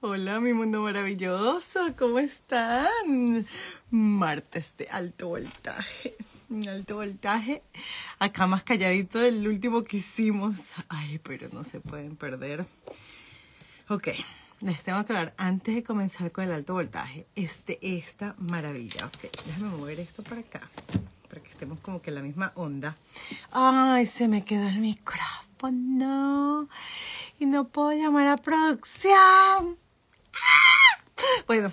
Hola, mi mundo maravilloso, ¿cómo están? Martes de alto voltaje, alto voltaje. Acá más calladito del último que hicimos. Ay, pero no se pueden perder. Ok, les tengo que hablar antes de comenzar con el alto voltaje. Este, esta maravilla. Ok, déjame mover esto para acá, para que estemos como que en la misma onda. Ay, se me quedó el micrófono y no puedo llamar a producción. Bueno,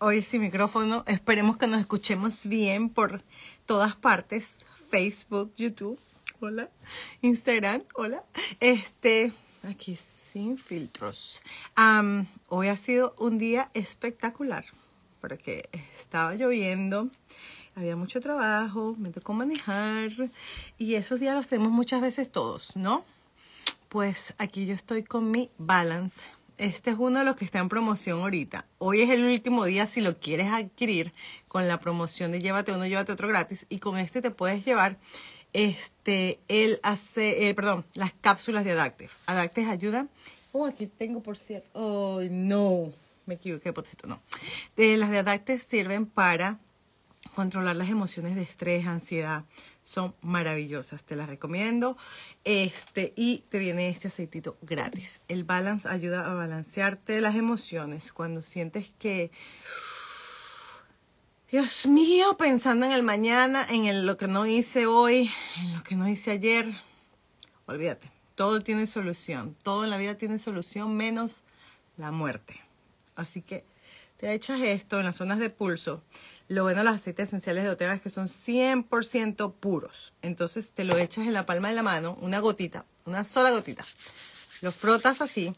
hoy sin micrófono. Esperemos que nos escuchemos bien por todas partes. Facebook, YouTube, hola. Instagram, hola. Este, aquí sin filtros. hoy ha sido un día espectacular porque estaba lloviendo. Había mucho trabajo, me tocó manejar y esos días los tenemos muchas veces todos, ¿no? Pues aquí yo estoy con mi balance este es uno de los que está en promoción ahorita. Hoy es el último día si lo quieres adquirir con la promoción de llévate uno, llévate otro gratis. Y con este te puedes llevar este, el hace, eh, perdón, las cápsulas de Adactive. Adactive ayuda. Oh, aquí tengo por cierto. Oh, no. Me equivoqué, potecito, no. Eh, las de Adactive sirven para controlar las emociones de estrés, ansiedad, son maravillosas, te las recomiendo. Este, y te viene este aceitito gratis. El balance ayuda a balancearte las emociones cuando sientes que Dios mío, pensando en el mañana, en lo que no hice hoy, en lo que no hice ayer, olvídate, todo tiene solución, todo en la vida tiene solución menos la muerte. Así que te echas esto en las zonas de pulso. Lo bueno de los aceites esenciales de doTERRA es que son 100% puros. Entonces te lo echas en la palma de la mano, una gotita, una sola gotita. Lo frotas así.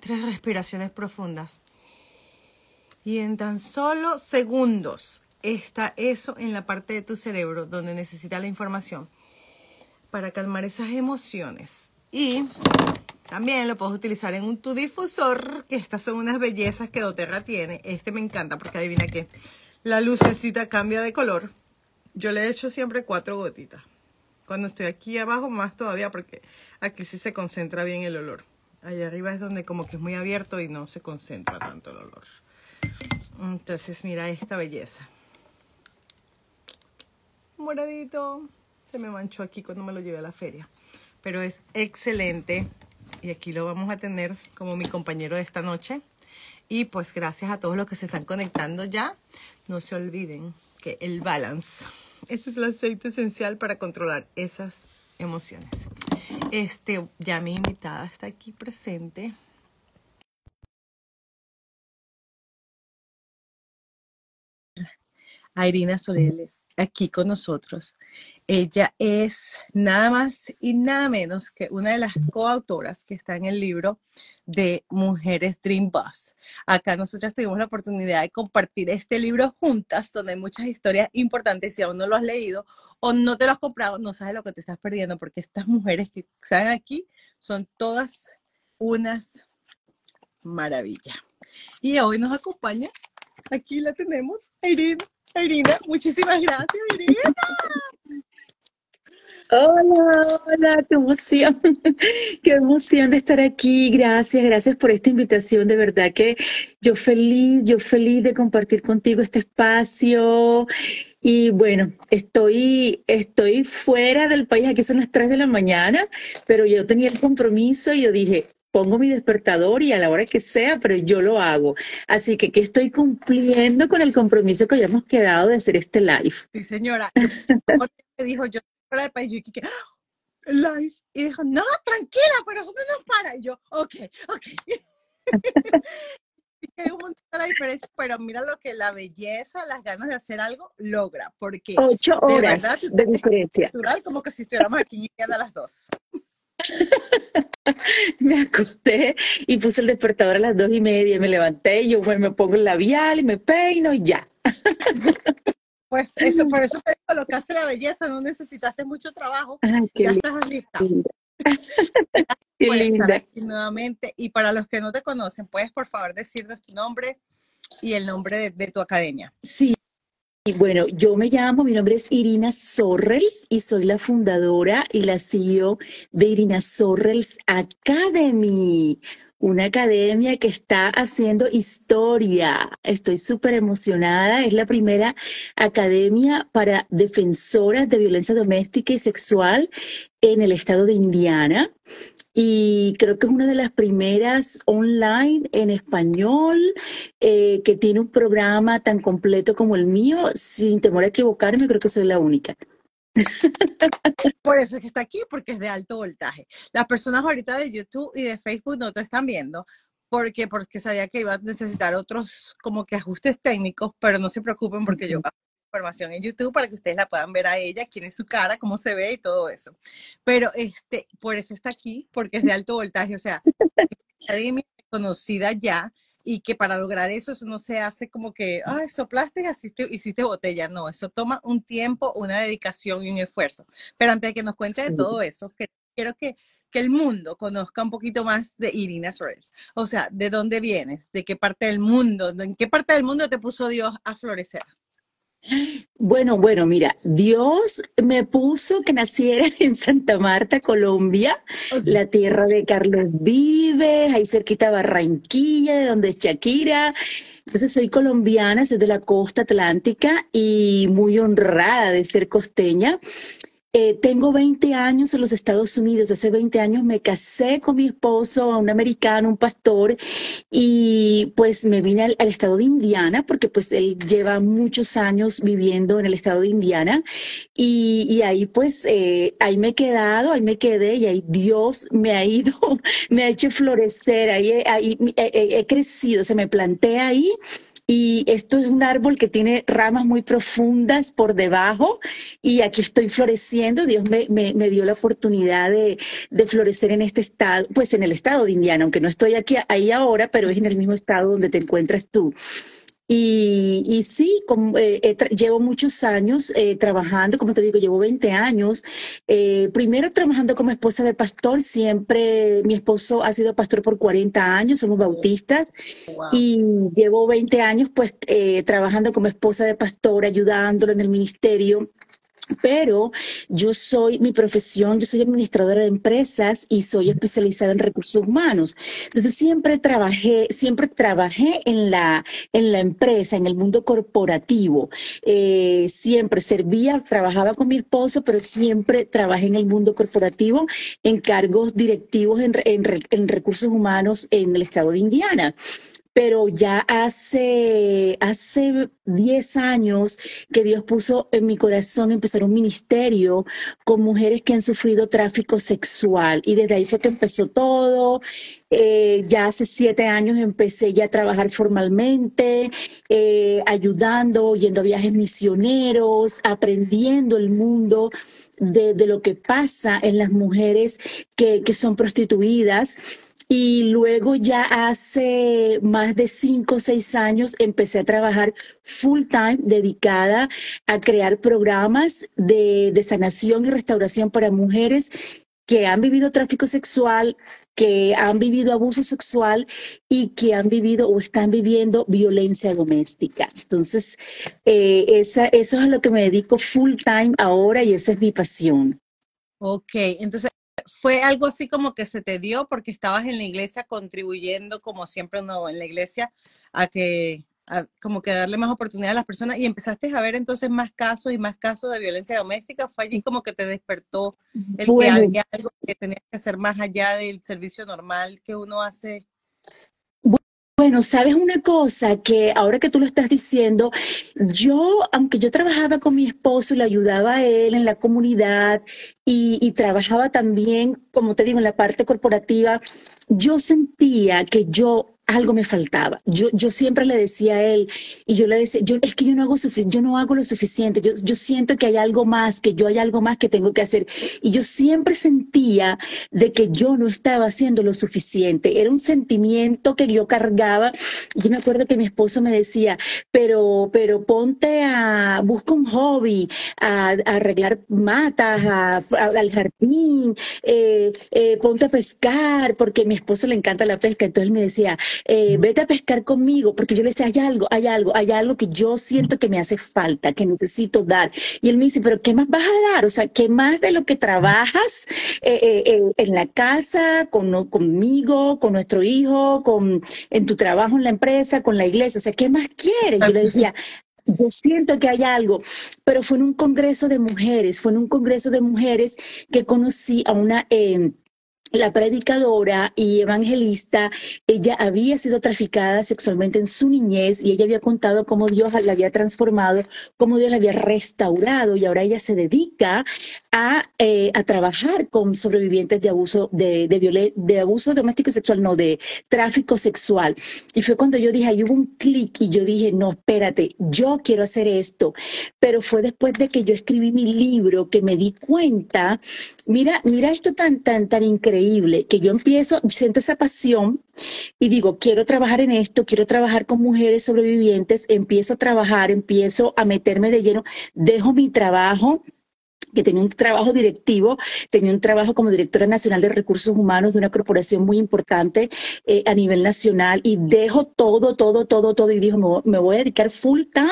Tres respiraciones profundas. Y en tan solo segundos está eso en la parte de tu cerebro donde necesita la información para calmar esas emociones. Y también lo puedes utilizar en un tu difusor, que estas son unas bellezas que doTERRA tiene. Este me encanta porque adivina que la lucecita cambia de color. Yo le echo siempre cuatro gotitas. Cuando estoy aquí abajo más todavía porque aquí sí se concentra bien el olor. Allá arriba es donde como que es muy abierto y no se concentra tanto el olor. Entonces mira esta belleza. Moradito. Se me manchó aquí cuando me lo llevé a la feria. Pero es excelente y aquí lo vamos a tener como mi compañero de esta noche. Y pues gracias a todos los que se están conectando ya. No se olviden que el balance, este es el aceite esencial para controlar esas emociones. Este, ya mi invitada está aquí presente. A Irina Soleles, aquí con nosotros. Ella es nada más y nada menos que una de las coautoras que está en el libro de Mujeres Dream Bus. Acá nosotras tuvimos la oportunidad de compartir este libro juntas, donde hay muchas historias importantes. Si aún no lo has leído o no te lo has comprado, no sabes lo que te estás perdiendo, porque estas mujeres que están aquí son todas unas maravillas. Y hoy nos acompaña, aquí la tenemos, Irina. Irina, muchísimas gracias, Irina. Hola, hola, qué emoción, qué emoción de estar aquí. Gracias, gracias por esta invitación. De verdad que yo feliz, yo feliz de compartir contigo este espacio. Y bueno, estoy, estoy fuera del país, aquí son las 3 de la mañana, pero yo tenía el compromiso y yo dije, pongo mi despertador y a la hora que sea, pero yo lo hago. Así que que estoy cumpliendo con el compromiso que habíamos quedado de hacer este live. Sí, señora. dijo yo fuera del país, yo dije, ¡Ah! live. Y dijo, no, tranquila, pero eso no nos para. Y yo, ok, ok. hay un montón de diferencia, pero mira lo que la belleza, las ganas de hacer algo logra, porque ocho horas de, verdad, de diferencia. Natural, como que si estuviéramos aquí a las dos. me acosté y puse el despertador a las dos y media, me levanté, y yo me pongo el labial y me peino y ya. Pues eso, por eso te digo, lo que hace la belleza, no necesitaste mucho trabajo, ya estás lista. Qué linda. aquí nuevamente. Y para los que no te conocen, ¿puedes por favor decirnos tu nombre y el nombre de, tu academia? Sí, y bueno, yo me llamo, mi nombre es Irina Sorrels y soy la fundadora y la CEO de Irina Sorrels Academy una academia que está haciendo historia. Estoy súper emocionada. Es la primera academia para defensoras de violencia doméstica y sexual en el estado de Indiana. Y creo que es una de las primeras online en español eh, que tiene un programa tan completo como el mío. Sin temor a equivocarme, creo que soy la única. Por eso es que está aquí, porque es de alto voltaje. Las personas ahorita de YouTube y de Facebook no te están viendo, porque, porque sabía que iba a necesitar otros como que ajustes técnicos, pero no se preocupen porque yo información en YouTube para que ustedes la puedan ver a ella, quién es su cara, cómo se ve y todo eso. Pero este, por eso está aquí, porque es de alto voltaje, o sea, conocida ya, y que para lograr eso, eso no se hace como que, ay, soplaste y hiciste, hiciste botella. No, eso toma un tiempo, una dedicación y un esfuerzo. Pero antes de que nos cuente de todo eso, quiero que, que el mundo conozca un poquito más de Irina Suárez. O sea, ¿de dónde vienes? ¿De qué parte del mundo? ¿En qué parte del mundo te puso Dios a florecer? Bueno, bueno, mira, Dios me puso que naciera en Santa Marta, Colombia, la tierra de Carlos Vives, ahí cerquita Barranquilla, de donde es Shakira. Entonces soy colombiana, soy de la costa atlántica y muy honrada de ser costeña. Eh, tengo 20 años en los Estados Unidos. Hace 20 años me casé con mi esposo, un americano, un pastor, y pues me vine al, estado de Indiana porque pues él lleva muchos años viviendo en el estado de Indiana. Y, ahí pues eh, ahí me he quedado, ahí me quedé y ahí Dios me ha ido, me ha hecho florecer, ahí, ahí he, he crecido, se me planté ahí y esto es un árbol que tiene ramas muy profundas por debajo y aquí estoy floreciendo. Dios me, dio la oportunidad de, de, florecer en este estado, pues en el estado de Indiana, aunque no estoy aquí ahí ahora, pero es en el mismo estado donde te encuentras tú. Y, y sí, como, eh, llevo muchos años eh, trabajando, como te digo, llevo 20 años. Eh, primero trabajando como esposa de pastor, siempre mi esposo ha sido pastor por 40 años, somos bautistas. Y llevo 20 años pues trabajando como esposa de pastor, ayudándolo en el ministerio pero yo soy, mi profesión, yo soy administradora de empresas y soy especializada en recursos humanos. Entonces siempre trabajé, siempre trabajé en la, en la empresa, en el mundo corporativo. Eh, siempre servía, trabajaba con mi esposo, pero siempre trabajé en el mundo corporativo en cargos directivos en, en recursos humanos en el estado de Indiana pero ya hace, hace 10 años que Dios puso en mi corazón empezar un ministerio con mujeres que han sufrido tráfico sexual. Y desde ahí fue que empezó todo. Eh, ya hace siete años empecé ya a trabajar formalmente, eh, ayudando, yendo a viajes misioneros, aprendiendo el mundo. De, de, lo que pasa en las mujeres que, que son prostituidas y luego ya hace más de cinco o seis años empecé a trabajar full time dedicada a crear programas de, de sanación y restauración para mujeres que han vivido tráfico sexual, que han vivido abuso sexual y que han vivido o están viviendo violencia doméstica. Entonces, eh, esa, eso es a lo que me dedico full time ahora y esa es mi pasión. Ok, entonces fue algo así como que se te dio porque estabas en la iglesia contribuyendo, como siempre uno en la iglesia, a que como que darle más oportunidad a las personas y empezaste a ver entonces más casos y más casos de violencia doméstica. Fue allí como que te despertó el que había algo que tenías que hacer más allá del servicio normal que uno hace bueno, sabes una cosa que ahora que tú lo estás diciendo, yo, aunque yo trabajaba con mi esposo y le ayudaba a él en la comunidad y, y, trabajaba también, como te digo, en la parte corporativa, yo sentía que yo algo me faltaba. Yo, yo siempre le decía a él, y yo le decía, yo, es que yo no hago yo no hago lo suficiente, yo, yo siento que hay algo más, que yo hay algo más que tengo que hacer. Y yo siempre sentía de que yo no estaba haciendo lo suficiente. Era un sentimiento que yo cargaba. Yo me acuerdo que mi esposo me decía, pero, pero ponte a, busca un hobby, a, arreglar matas, al jardín, eh, eh, ponte a pescar, porque a mi esposo le encanta la pesca. Entonces él me decía, eh, vete a pescar conmigo, porque yo le decía, hay algo, hay algo, hay algo que yo siento que me hace falta, que necesito dar. Y él me dice, pero ¿qué más vas a dar? O sea, ¿qué más de lo que trabajas eh, eh, en la casa, con, conmigo, con nuestro hijo, con, en tu trabajo en la empresa, con la iglesia? O sea, ¿qué más quieres? Yo le decía, yo siento que hay algo, pero fue en un congreso de mujeres, fue en un congreso de mujeres que conocí a una... Eh, la predicadora y evangelista, ella había sido traficada sexualmente en su niñez y ella había contado cómo Dios la había transformado, cómo Dios la había restaurado y ahora ella se dedica a, eh, a trabajar con sobrevivientes de abuso de, de, de abuso doméstico y sexual, no, de tráfico sexual. Y fue cuando yo dije, ahí hubo un clic y yo dije, no, espérate, yo quiero hacer esto. Pero fue después de que yo escribí mi libro que me di cuenta, mira, mira esto tan, tan, tan increíble que yo empiezo, siento esa pasión y digo, quiero trabajar en esto, quiero trabajar con mujeres sobrevivientes, empiezo a trabajar, empiezo a meterme de lleno, dejo mi trabajo que tenía un trabajo directivo, tenía un trabajo como directora nacional de recursos humanos de una corporación muy importante eh, a nivel nacional y dejo todo, todo, todo, todo y dijo, me voy a dedicar full time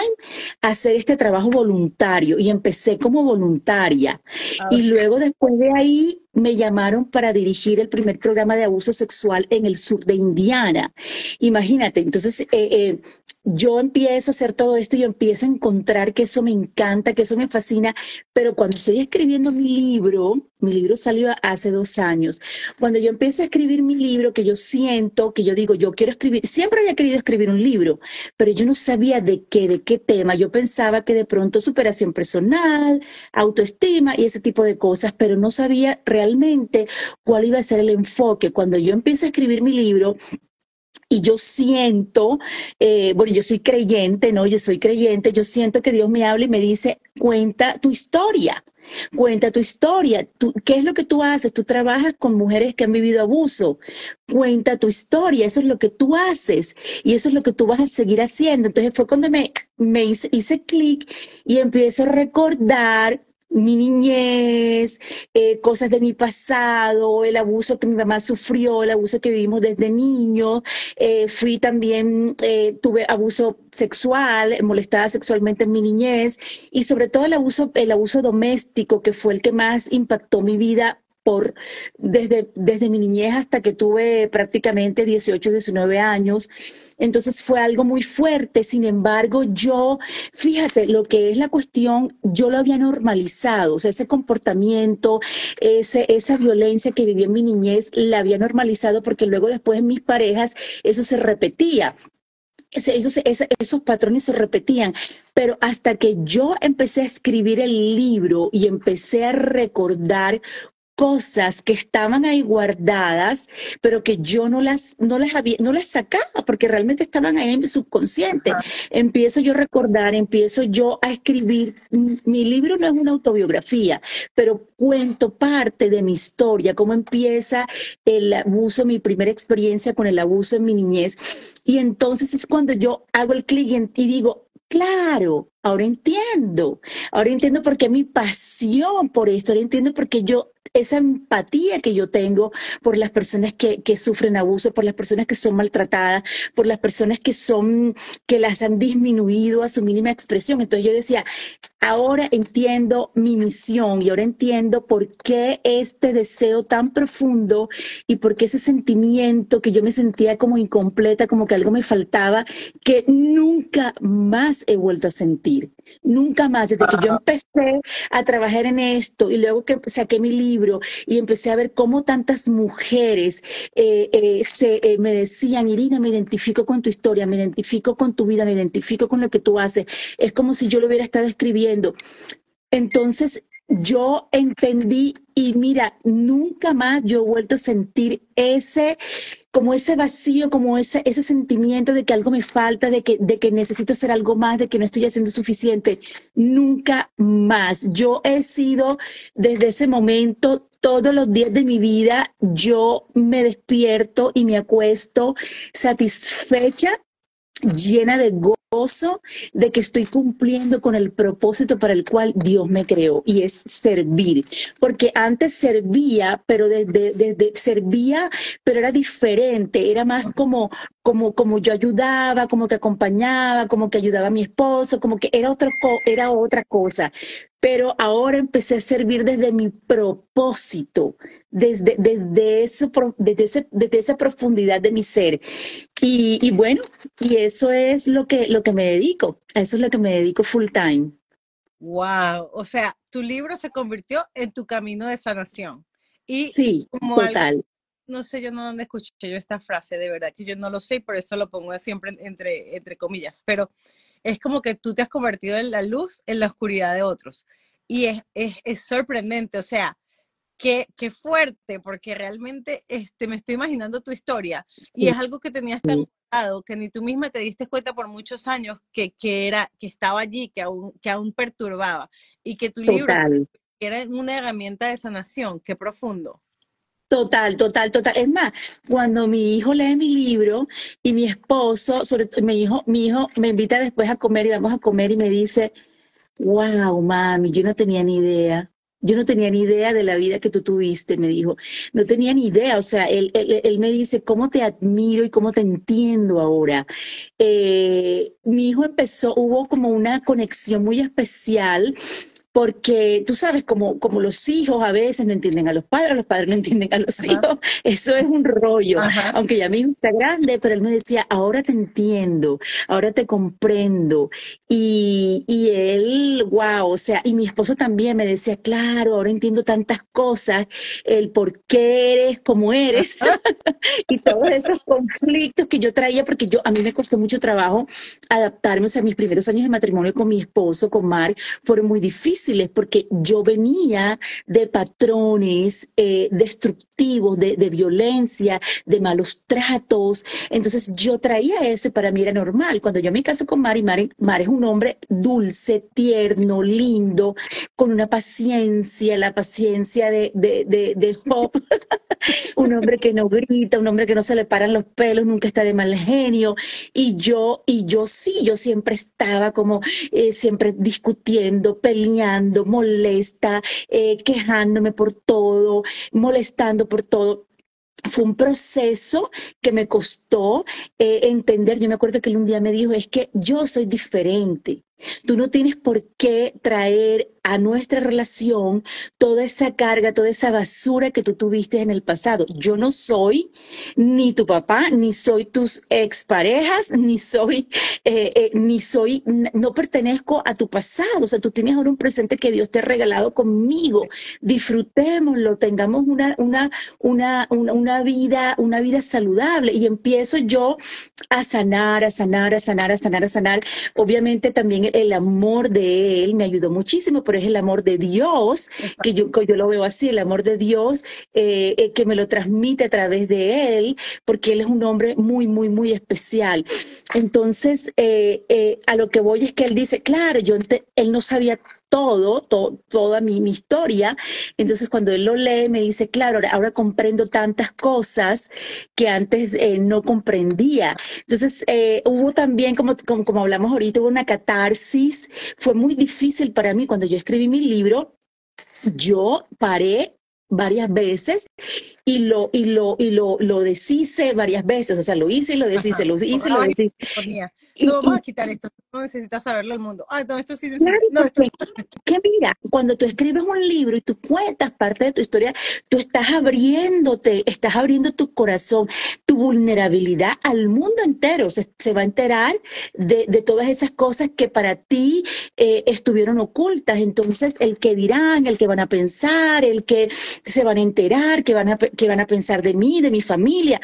a hacer este trabajo voluntario y empecé como voluntaria. Ah, y luego después de ahí me llamaron para dirigir el primer programa de abuso sexual en el sur de Indiana. Imagínate, entonces eh, eh, yo empiezo a hacer todo esto y yo empiezo a encontrar que eso me encanta, que eso me fascina, pero cuando estoy escribiendo mi libro, mi libro salió hace dos años, cuando yo empiezo a escribir mi libro, que yo siento, que yo digo, yo quiero escribir, siempre había querido escribir un libro, pero yo no sabía de qué, de qué tema, yo pensaba que de pronto superación personal, autoestima y ese tipo de cosas, pero no sabía realmente cuál iba a ser el enfoque. Cuando yo empiezo a escribir mi libro, y yo siento, eh, bueno, yo soy creyente, ¿no? Yo soy creyente, yo siento que Dios me habla y me dice, cuenta tu historia, cuenta tu historia. ¿Qué es lo que tú haces? Tú trabajas con mujeres que han vivido abuso. Cuenta tu historia, eso es lo que tú haces y eso es lo que tú vas a seguir haciendo. Entonces fue cuando me, me hice, hice clic y empiezo a recordar mi niñez, eh, cosas de mi pasado, el abuso que mi mamá sufrió, el abuso que vivimos desde niño. Eh, fui también, eh, tuve abuso sexual, molestada sexualmente en mi niñez y sobre todo el abuso, el abuso doméstico que fue el que más impactó mi vida por desde, desde mi niñez hasta que tuve prácticamente 18, 19 años. Entonces fue algo muy fuerte. Sin embargo, yo, fíjate, lo que es la cuestión, yo lo había normalizado. O sea, ese comportamiento, ese, esa violencia que viví en mi niñez, la había normalizado porque luego después en mis parejas eso se repetía. Esos, esos, patrones se repetían, pero hasta que yo empecé a escribir el libro y empecé a recordar cosas que estaban ahí guardadas, pero que yo no las, no las había, no las sacaba porque realmente estaban ahí en mi subconsciente. Empiezo yo a recordar, empiezo yo a escribir. Mi libro no es una autobiografía, pero cuento parte de mi historia, cómo empieza el abuso, mi primera experiencia con el abuso en mi niñez. Y entonces es cuando yo hago el clic y digo, claro, ahora entiendo, ahora entiendo por qué mi pasión por esto, ahora entiendo por qué yo esa empatía que yo tengo por las personas que, que, sufren abuso, por las personas que son maltratadas, por las personas que son, que las han disminuido a su mínima expresión. Entonces yo decía, ahora entiendo mi misión y ahora entiendo por qué este deseo tan profundo y por qué ese sentimiento que yo me sentía como incompleta, como que algo me faltaba, que nunca más he vuelto a sentir. Nunca más, desde que yo empecé a trabajar en esto y luego que saqué mi libro y empecé a ver cómo tantas mujeres eh, eh, se, eh, me decían, Irina, me identifico con tu historia, me identifico con tu vida, me identifico con lo que tú haces. Es como si yo lo hubiera estado escribiendo. Entonces, yo entendí y mira, nunca más yo he vuelto a sentir ese, como ese vacío, como ese, ese sentimiento de que algo me falta, de que, de que necesito hacer algo más, de que no estoy haciendo suficiente. Nunca más. Yo he sido desde ese momento todos los días de mi vida yo me despierto y me acuesto satisfecha, llena de gozo gozo de que estoy cumpliendo con el propósito para el cual Dios me creó y es servir. Porque antes servía, pero desde, desde servía, pero era diferente, era más como, como, como yo ayudaba, como que acompañaba, como que ayudaba a mi esposo, como que era otra, era otra cosa pero ahora empecé a servir desde mi propósito, desde, desde, eso, desde, desde esa profundidad de mi ser. Y, bueno, y eso es lo que, lo que me dedico, a eso es lo que me dedico full time. Wow, o sea, tu libro se convirtió en tu camino de sanación. Y sí, total. no sé yo no dónde escuché yo esta frase, de verdad que yo no lo sé y por eso lo pongo siempre entre, entre comillas, pero es como que tú te has convertido en la luz en la oscuridad de otros. Y es, es, sorprendente, o sea, qué, qué, fuerte, porque realmente este, me estoy imaginando tu historia y es algo que tenías tan que ni tú misma te diste cuenta por muchos años que, que, era, que estaba allí, que aún, que aún perturbaba y que tu libro era una herramienta de sanación. Qué profundo. Total, total, total. Es más, cuando mi hijo lee mi libro y mi esposo, sobre todo mi hijo, mi hijo me invita después a comer y vamos a comer y me dice, wow, mami, yo no tenía ni idea. Yo no tenía ni idea de la vida que tú tuviste, me dijo. No tenía ni idea, o sea, él, él, me dice, ¿cómo te admiro y cómo te entiendo ahora? Eh, mi hijo empezó, hubo como una conexión muy especial porque tú sabes, como, como los hijos a veces no entienden a los padres, los padres no entienden a los hijos, eso es un rollo, aunque ya mi hijo está grande, pero él me decía, ahora te entiendo, ahora te comprendo, y, y él, wow, o sea, y mi esposo también me decía, claro, ahora entiendo tantas cosas, el por qué eres como eres, y todos esos conflictos que yo traía, porque yo, a mí me costó mucho trabajo adaptarme, o sea, mis primeros años de matrimonio con mi esposo, con Mark, fueron muy difíciles, porque yo venía de patrones eh, destructivos, de, violencia, de malos tratos. Entonces yo traía eso para mí era normal. Cuando yo me caso con Mari, Mari, Mari es un hombre dulce, tierno, lindo, con una paciencia, la paciencia de, de, de, Job. un hombre que no grita, un hombre que no se le paran los pelos, nunca está de mal genio. Y yo, y yo sí, yo siempre estaba como, eh, siempre discutiendo, peleando molesta, eh, quejándome por todo, molestando por todo fue un proceso que me costó eh, entender. Yo me acuerdo que él un día me dijo, es que yo soy diferente. Tú no tienes por qué traer a nuestra relación toda esa carga, toda esa basura que tú tuviste en el pasado. Yo no soy ni tu papá, ni soy tus exparejas, ni soy, eh, eh, ni soy, no pertenezco a tu pasado. O sea, tú tienes ahora un presente que Dios te ha regalado conmigo. Disfrutémoslo, tengamos una, una, una, una, una vida, una vida saludable. Y empiezo yo a sanar, a sanar, a sanar, a sanar, a sanar. Obviamente también el amor de Él me ayudó muchísimo, pero es el amor de Dios, que yo, yo lo veo así, el amor de Dios eh, eh, que me lo transmite a través de Él, porque Él es un hombre muy, muy, muy especial. Entonces, eh, a lo que voy es que Él dice, claro, yo Él no sabía todo, toda mi, historia. Entonces, cuando él lo lee, me dice, claro, ahora, comprendo tantas cosas que antes no comprendía. Entonces, hubo también, como, como, como, hablamos ahorita, hubo una catarsis. Fue muy difícil para mí cuando yo escribí mi libro. Yo paré varias veces y lo, y lo, y lo, lo deshice varias veces, o sea, lo hice y lo deshice, lo hice y lo deshice. No vamos a quitar esto, no necesitas saberlo el mundo. Ah, no, esto sí Que mira, cuando tú escribes un libro y tú cuentas parte de tu historia, tú estás abriéndote, estás abriendo tu corazón, tu vulnerabilidad al mundo entero. Se, se va a enterar de, de, todas esas cosas que para ti eh, estuvieron ocultas. Entonces, el que dirán, el que van a pensar, el que se van a enterar, que van a, que van a pensar de mí, de mi familia.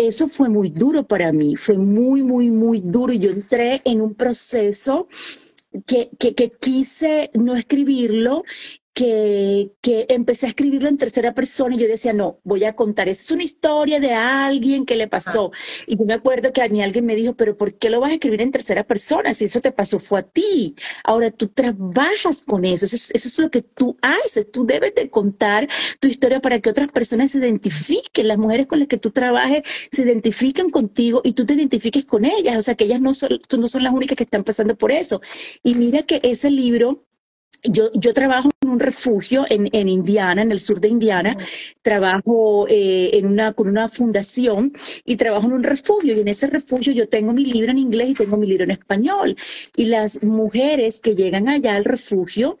Eso fue muy duro para mí, fue muy, muy, muy duro. Yo entré en un proceso que, que, que quise no escribirlo que, que empecé a escribirlo en tercera persona y yo decía, no, voy a contar, es una historia de alguien que le pasó. Y yo me acuerdo que a mí alguien me dijo, pero ¿por qué lo vas a escribir en tercera persona? Si eso te pasó fue a ti. Ahora tú trabajas con eso, eso es, eso es lo que tú haces, tú debes de contar tu historia para que otras personas se identifiquen, las mujeres con las que tú trabajes se identifiquen contigo y tú te identifiques con ellas, o sea que ellas no son, no son las únicas que están pasando por eso. Y mira que ese libro yo, yo trabajo en un refugio en, en Indiana, en el sur de Indiana. Trabajo eh, en una, con una fundación y trabajo en un refugio. Y en ese refugio yo tengo mi libro en inglés y tengo mi libro en español. Y las mujeres que llegan allá al refugio,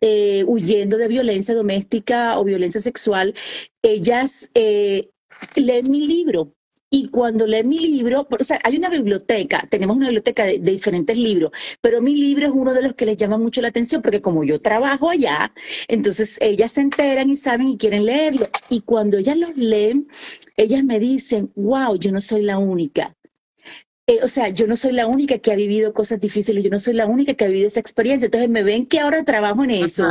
eh, huyendo de violencia doméstica o violencia sexual, ellas eh, leen mi libro y cuando lee mi libro, o sea, hay una biblioteca, tenemos una biblioteca de, diferentes libros, pero mi libro es uno de los que les llama mucho la atención porque como yo trabajo allá, entonces ellas se enteran y saben y quieren leerlo. Y cuando ellas los leen, ellas me dicen, wow, yo no soy la única. Eh, o sea, yo no soy la única que ha vivido cosas difíciles, yo no soy la única que ha vivido esa experiencia. Entonces me ven que ahora trabajo en eso,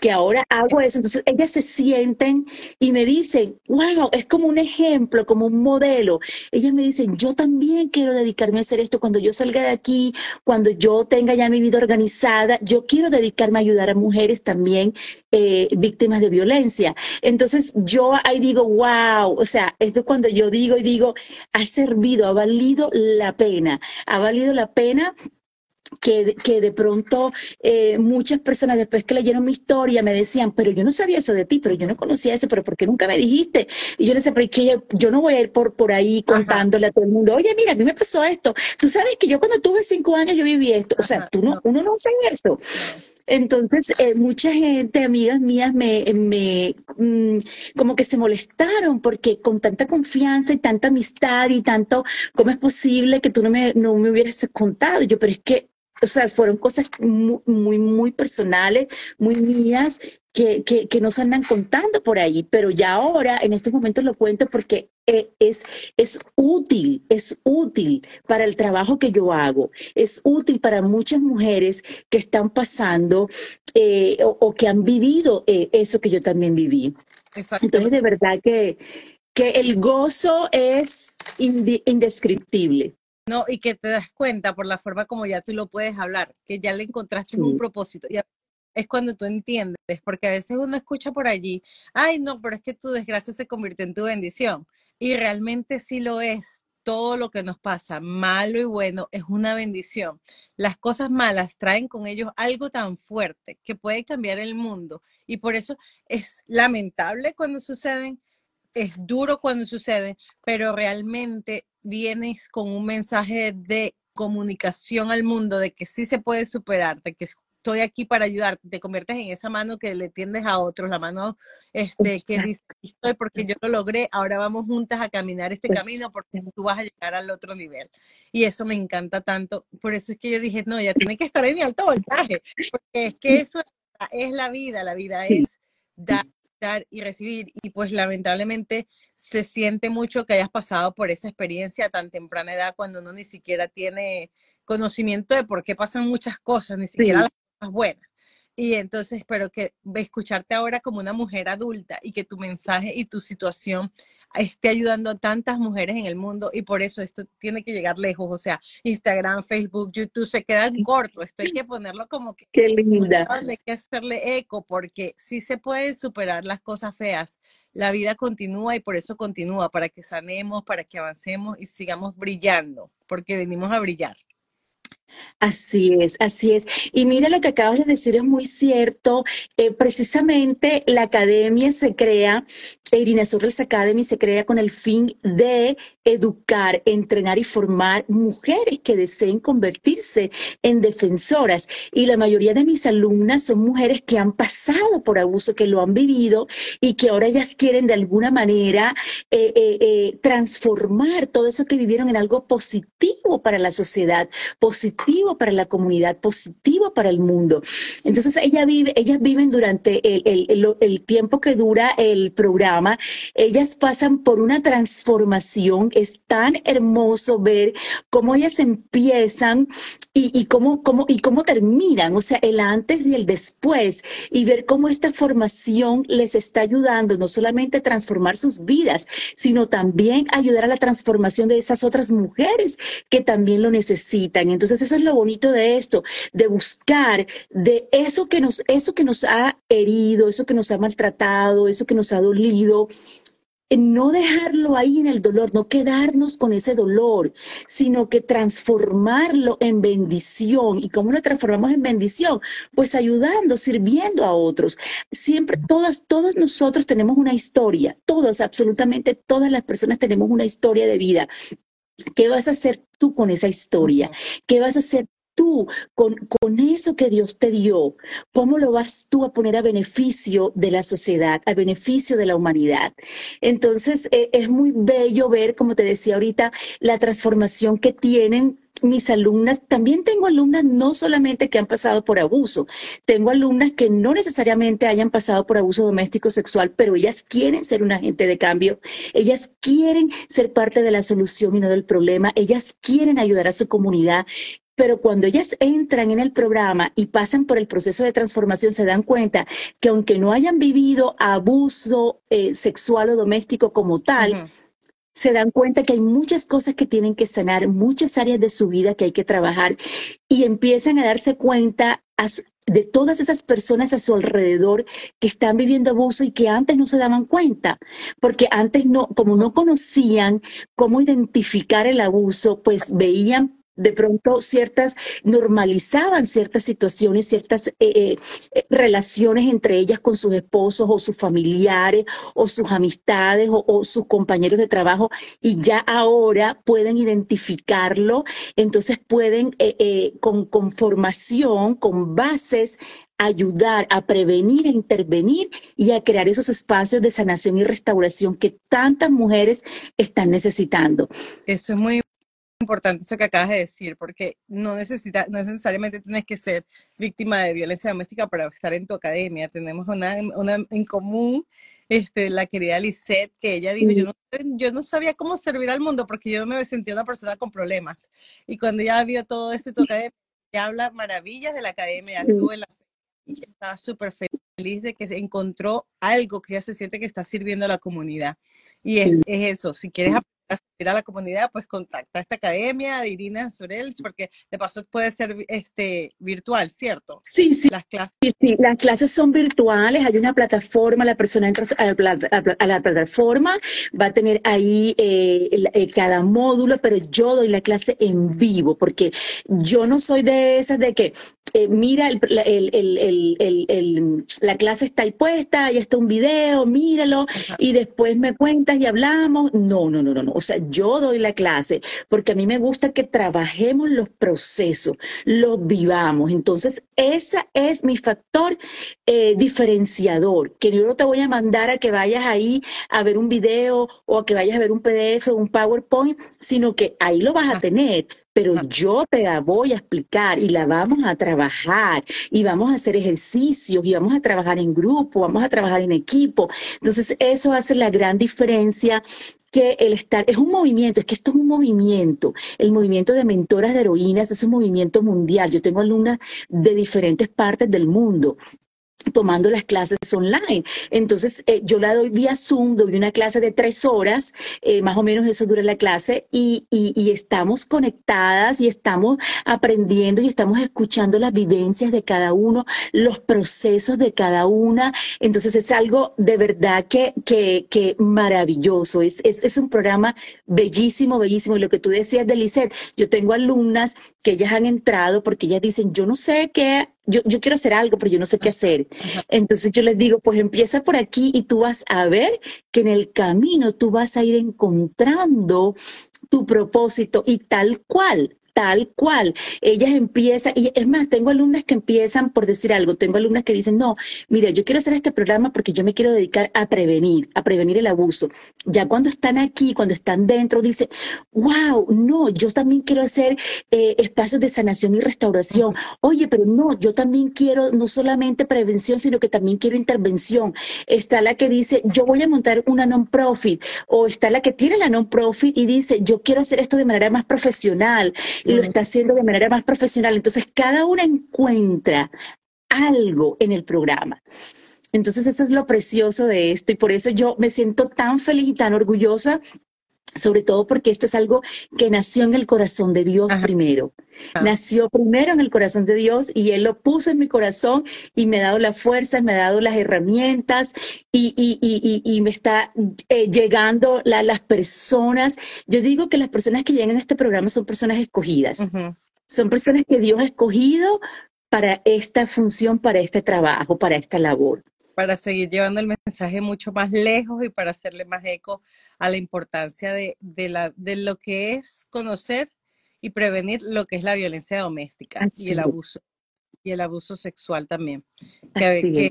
que ahora hago eso. Entonces ellas se sienten y me dicen, wow, es como un ejemplo, como un modelo. Ellas me dicen, yo también quiero dedicarme a hacer esto cuando yo salga de aquí, cuando yo tenga ya mi vida organizada, yo quiero dedicarme a ayudar a mujeres también eh, víctimas de violencia. Entonces yo ahí digo, wow, o sea, es de cuando yo digo y digo, ha servido, ha valido la pena, ha valido la pena que, que, de pronto eh, muchas personas después que leyeron mi historia me decían, pero yo no sabía eso de ti, pero yo no conocía eso, pero ¿por qué nunca me dijiste? Y yo le decía, pero que yo, no voy a ir por, por ahí contándole a todo el mundo, oye, mira, a mí me pasó esto. Tú sabes que yo cuando tuve cinco años yo viví esto. O sea, tú no, uno no sabe eso. Entonces, eh, mucha gente, amigas mías, me, me mm, como que se molestaron porque con tanta confianza y tanta amistad y tanto, ¿cómo es posible que tú no me, no me hubieras contado? Yo, pero es que o sea, fueron cosas muy, muy, muy personales, muy mías, que, que, que, nos andan contando por ahí, pero ya ahora, en estos momentos lo cuento porque eh, es, es útil, es útil para el trabajo que yo hago, es útil para muchas mujeres que están pasando eh, o, que han vivido eh, eso que yo también viví. Entonces, de verdad que, que el gozo es indescriptible. No, y que te das cuenta por la forma como ya tú lo puedes hablar, que ya le encontraste un propósito. Y es cuando tú entiendes, porque a veces uno escucha por allí, ay, no, pero es que tu desgracia se convierte en tu bendición. Y realmente sí lo es. Todo lo que nos pasa, malo y bueno, es una bendición. Las cosas malas traen con ellos algo tan fuerte que puede cambiar el mundo. Y por eso es lamentable cuando suceden, es duro cuando sucede, pero realmente vienes con un mensaje de comunicación al mundo, de que sí se puede superar, de que estoy aquí para ayudarte, te conviertes en esa mano que le tiendes a otros, la mano este, que dice, estoy porque yo lo logré, ahora vamos juntas a caminar este camino porque tú vas a llegar al otro nivel. Y eso me encanta tanto, por eso es que yo dije, no, ya tiene que estar en mi alto voltaje, porque es que eso es la vida, la vida es dar dar y recibir. Y pues lamentablemente se siente mucho que hayas pasado por esa experiencia a tan temprana edad cuando uno ni siquiera tiene conocimiento de por qué pasan muchas cosas, ni siquiera las cosas buenas. Y entonces espero que escucharte ahora como una mujer adulta y que tu mensaje y tu situación esté ayudando a tantas mujeres en el mundo y por eso esto tiene que llegar lejos. O sea, Instagram, Facebook, YouTube se quedan cortos. Esto hay que ponerlo como que... Qué linda. Hay que hacerle eco porque si se pueden superar las cosas feas. La vida continúa y por eso continúa, para que sanemos, para que avancemos y sigamos brillando, porque venimos a brillar. Así es, así es. Y mira lo que acabas de decir es muy cierto. Eh, precisamente la academia se crea, Irina Sorrels Academy se crea con el fin de educar, entrenar y formar mujeres que deseen convertirse en defensoras. Y la mayoría de mis alumnas son mujeres que han pasado por abuso, que lo han vivido y que ahora ellas quieren de alguna manera eh, eh, transformar todo eso que vivieron en algo positivo para la sociedad, positivo positivo para la comunidad, positivo para el mundo. Entonces, ella vive, ellas viven durante el, tiempo que dura el programa, ellas pasan por una transformación, es tan hermoso ver cómo ellas empiezan y, cómo, cómo, y cómo terminan, o sea, el antes y el después, y ver cómo esta formación les está ayudando no solamente a transformar sus vidas, sino también ayudar a la transformación de esas otras mujeres que también lo necesitan. Entonces, eso es lo bonito de esto, de buscar de eso que nos, eso que nos ha herido, eso que nos ha maltratado, eso que nos ha dolido, no dejarlo ahí en el dolor, no quedarnos con ese dolor, sino que transformarlo en bendición. ¿Y cómo lo transformamos en bendición? Pues ayudando, sirviendo a otros. Siempre, todas, todos nosotros tenemos una historia, todos, absolutamente todas las personas tenemos una historia de vida. ¿Qué vas a hacer tú con esa historia? ¿Qué vas a hacer tú con, con eso que Dios te dio, cómo lo vas tú a poner a beneficio de la sociedad, a beneficio de la humanidad. Entonces, eh, es muy bello ver, como te decía ahorita, la transformación que tienen mis alumnas, también tengo alumnas no solamente que han pasado por abuso, tengo alumnas que no necesariamente hayan pasado por abuso doméstico sexual, pero ellas quieren ser un agente de cambio, ellas quieren ser parte de la solución y no del problema, ellas quieren ayudar a su comunidad, pero cuando ellas entran en el programa y pasan por el proceso de transformación, se dan cuenta que aunque no hayan vivido abuso eh, sexual o doméstico como tal, se dan cuenta que hay muchas cosas que tienen que sanar, muchas áreas de su vida que hay que trabajar y empiezan a darse cuenta de todas esas personas a su alrededor que están viviendo abuso y que antes no se daban cuenta, porque antes no, como no conocían cómo identificar el abuso, pues veían de pronto ciertas, normalizaban ciertas situaciones, ciertas eh, eh, eh, relaciones entre ellas con sus esposos o sus familiares o sus amistades o, sus compañeros de trabajo y ya ahora pueden identificarlo, entonces pueden con, con formación, con bases, ayudar a prevenir e intervenir y a crear esos espacios de sanación y restauración que tantas mujeres están necesitando. Eso es muy importante eso que acabas de decir, porque no, necesita, no necesariamente tienes que ser víctima de violencia doméstica para estar en tu academia. Tenemos una, una en común, este, la querida Lisette, que ella dijo, yo, no, yo no sabía cómo servir al mundo porque yo me sentía una persona con problemas. Y cuando ella vio todo esto en tu academia, ella habla maravillas de la academia, estuvo en la estaba súper feliz de que se encontró algo que ya se siente que está sirviendo a la comunidad. Y es, es eso, si quieres a la comunidad, pues contacta a esta academia de Irina Sorel, porque de paso puede ser este, virtual, ¿cierto? Sí, sí. Las clases. Sí, sí, las clases son virtuales, hay una plataforma, la persona entra a la, plataforma, va a tener ahí eh, eh, cada módulo, pero yo doy la clase en vivo, porque yo no soy de esas de que, eh, mira, el, la clase está ahí puesta, ahí está un video, míralo, y después me cuentas y hablamos. No, no, no, no, no. O sea, yo doy la clase porque a mí me gusta que trabajemos los procesos, los vivamos. Entonces, ese es mi factor eh, diferenciador, que yo no te voy a mandar a que vayas ahí a ver un video o a que vayas a ver un PDF o un PowerPoint, sino que ahí lo vas a tener, pero yo te la voy a explicar y la vamos a trabajar y vamos a hacer ejercicios y vamos a trabajar en grupo, vamos a trabajar en equipo. Entonces, eso hace la gran diferencia que el estar, es un movimiento, es que esto es un movimiento. El movimiento de mentoras de heroínas es un movimiento mundial. Yo tengo alumnas de diferentes partes del mundo tomando las clases online. Entonces, eh, yo la doy vía Zoom, doy una clase de tres horas, eh, más o menos eso dura la clase, y, y, estamos conectadas y estamos aprendiendo y estamos escuchando las vivencias de cada uno, los procesos de cada una. Entonces, es algo de verdad que, que, que maravilloso. Es, es, es un programa bellísimo, bellísimo. Y lo que tú decías de Lisette, yo tengo alumnas que ellas han entrado porque ellas dicen, yo no sé qué yo, yo quiero hacer algo, pero yo no sé qué hacer. Entonces yo les digo, pues empieza por aquí y tú vas a ver que en el camino tú vas a ir encontrando tu propósito y tal cual tal cual. Ellas empiezan, y es más, tengo alumnas que empiezan por decir algo, tengo alumnas que dicen, no, mire, yo quiero hacer este programa porque yo me quiero dedicar a prevenir, a prevenir el abuso. Ya cuando están aquí, cuando están dentro, dicen, wow, no, yo también quiero hacer eh, espacios de sanación y restauración. Oye, pero no, yo también quiero no solamente prevención, sino que también quiero intervención. Está la que dice, yo voy a montar una non-profit, o está la que tiene la non-profit y dice, yo quiero hacer esto de manera más profesional y lo está haciendo de manera más profesional. Entonces, cada una encuentra algo en el programa. Entonces, eso es lo precioso de esto y por eso yo me siento tan feliz y tan orgullosa sobre todo porque esto es algo que nació en el corazón de Dios primero. Ah. Nació primero en el corazón de Dios y Él lo puso en mi corazón y me ha dado la fuerza, me ha dado las herramientas y, y, y, y me está eh, llegando las personas. Yo digo que las personas que llegan a este programa son personas escogidas. Son personas que Dios ha escogido para esta función, para este trabajo, para esta labor para seguir llevando el mensaje mucho más lejos y para hacerle más eco a la importancia de, la, de lo que es conocer y prevenir lo que es la violencia doméstica y el abuso y el abuso sexual también, que, es.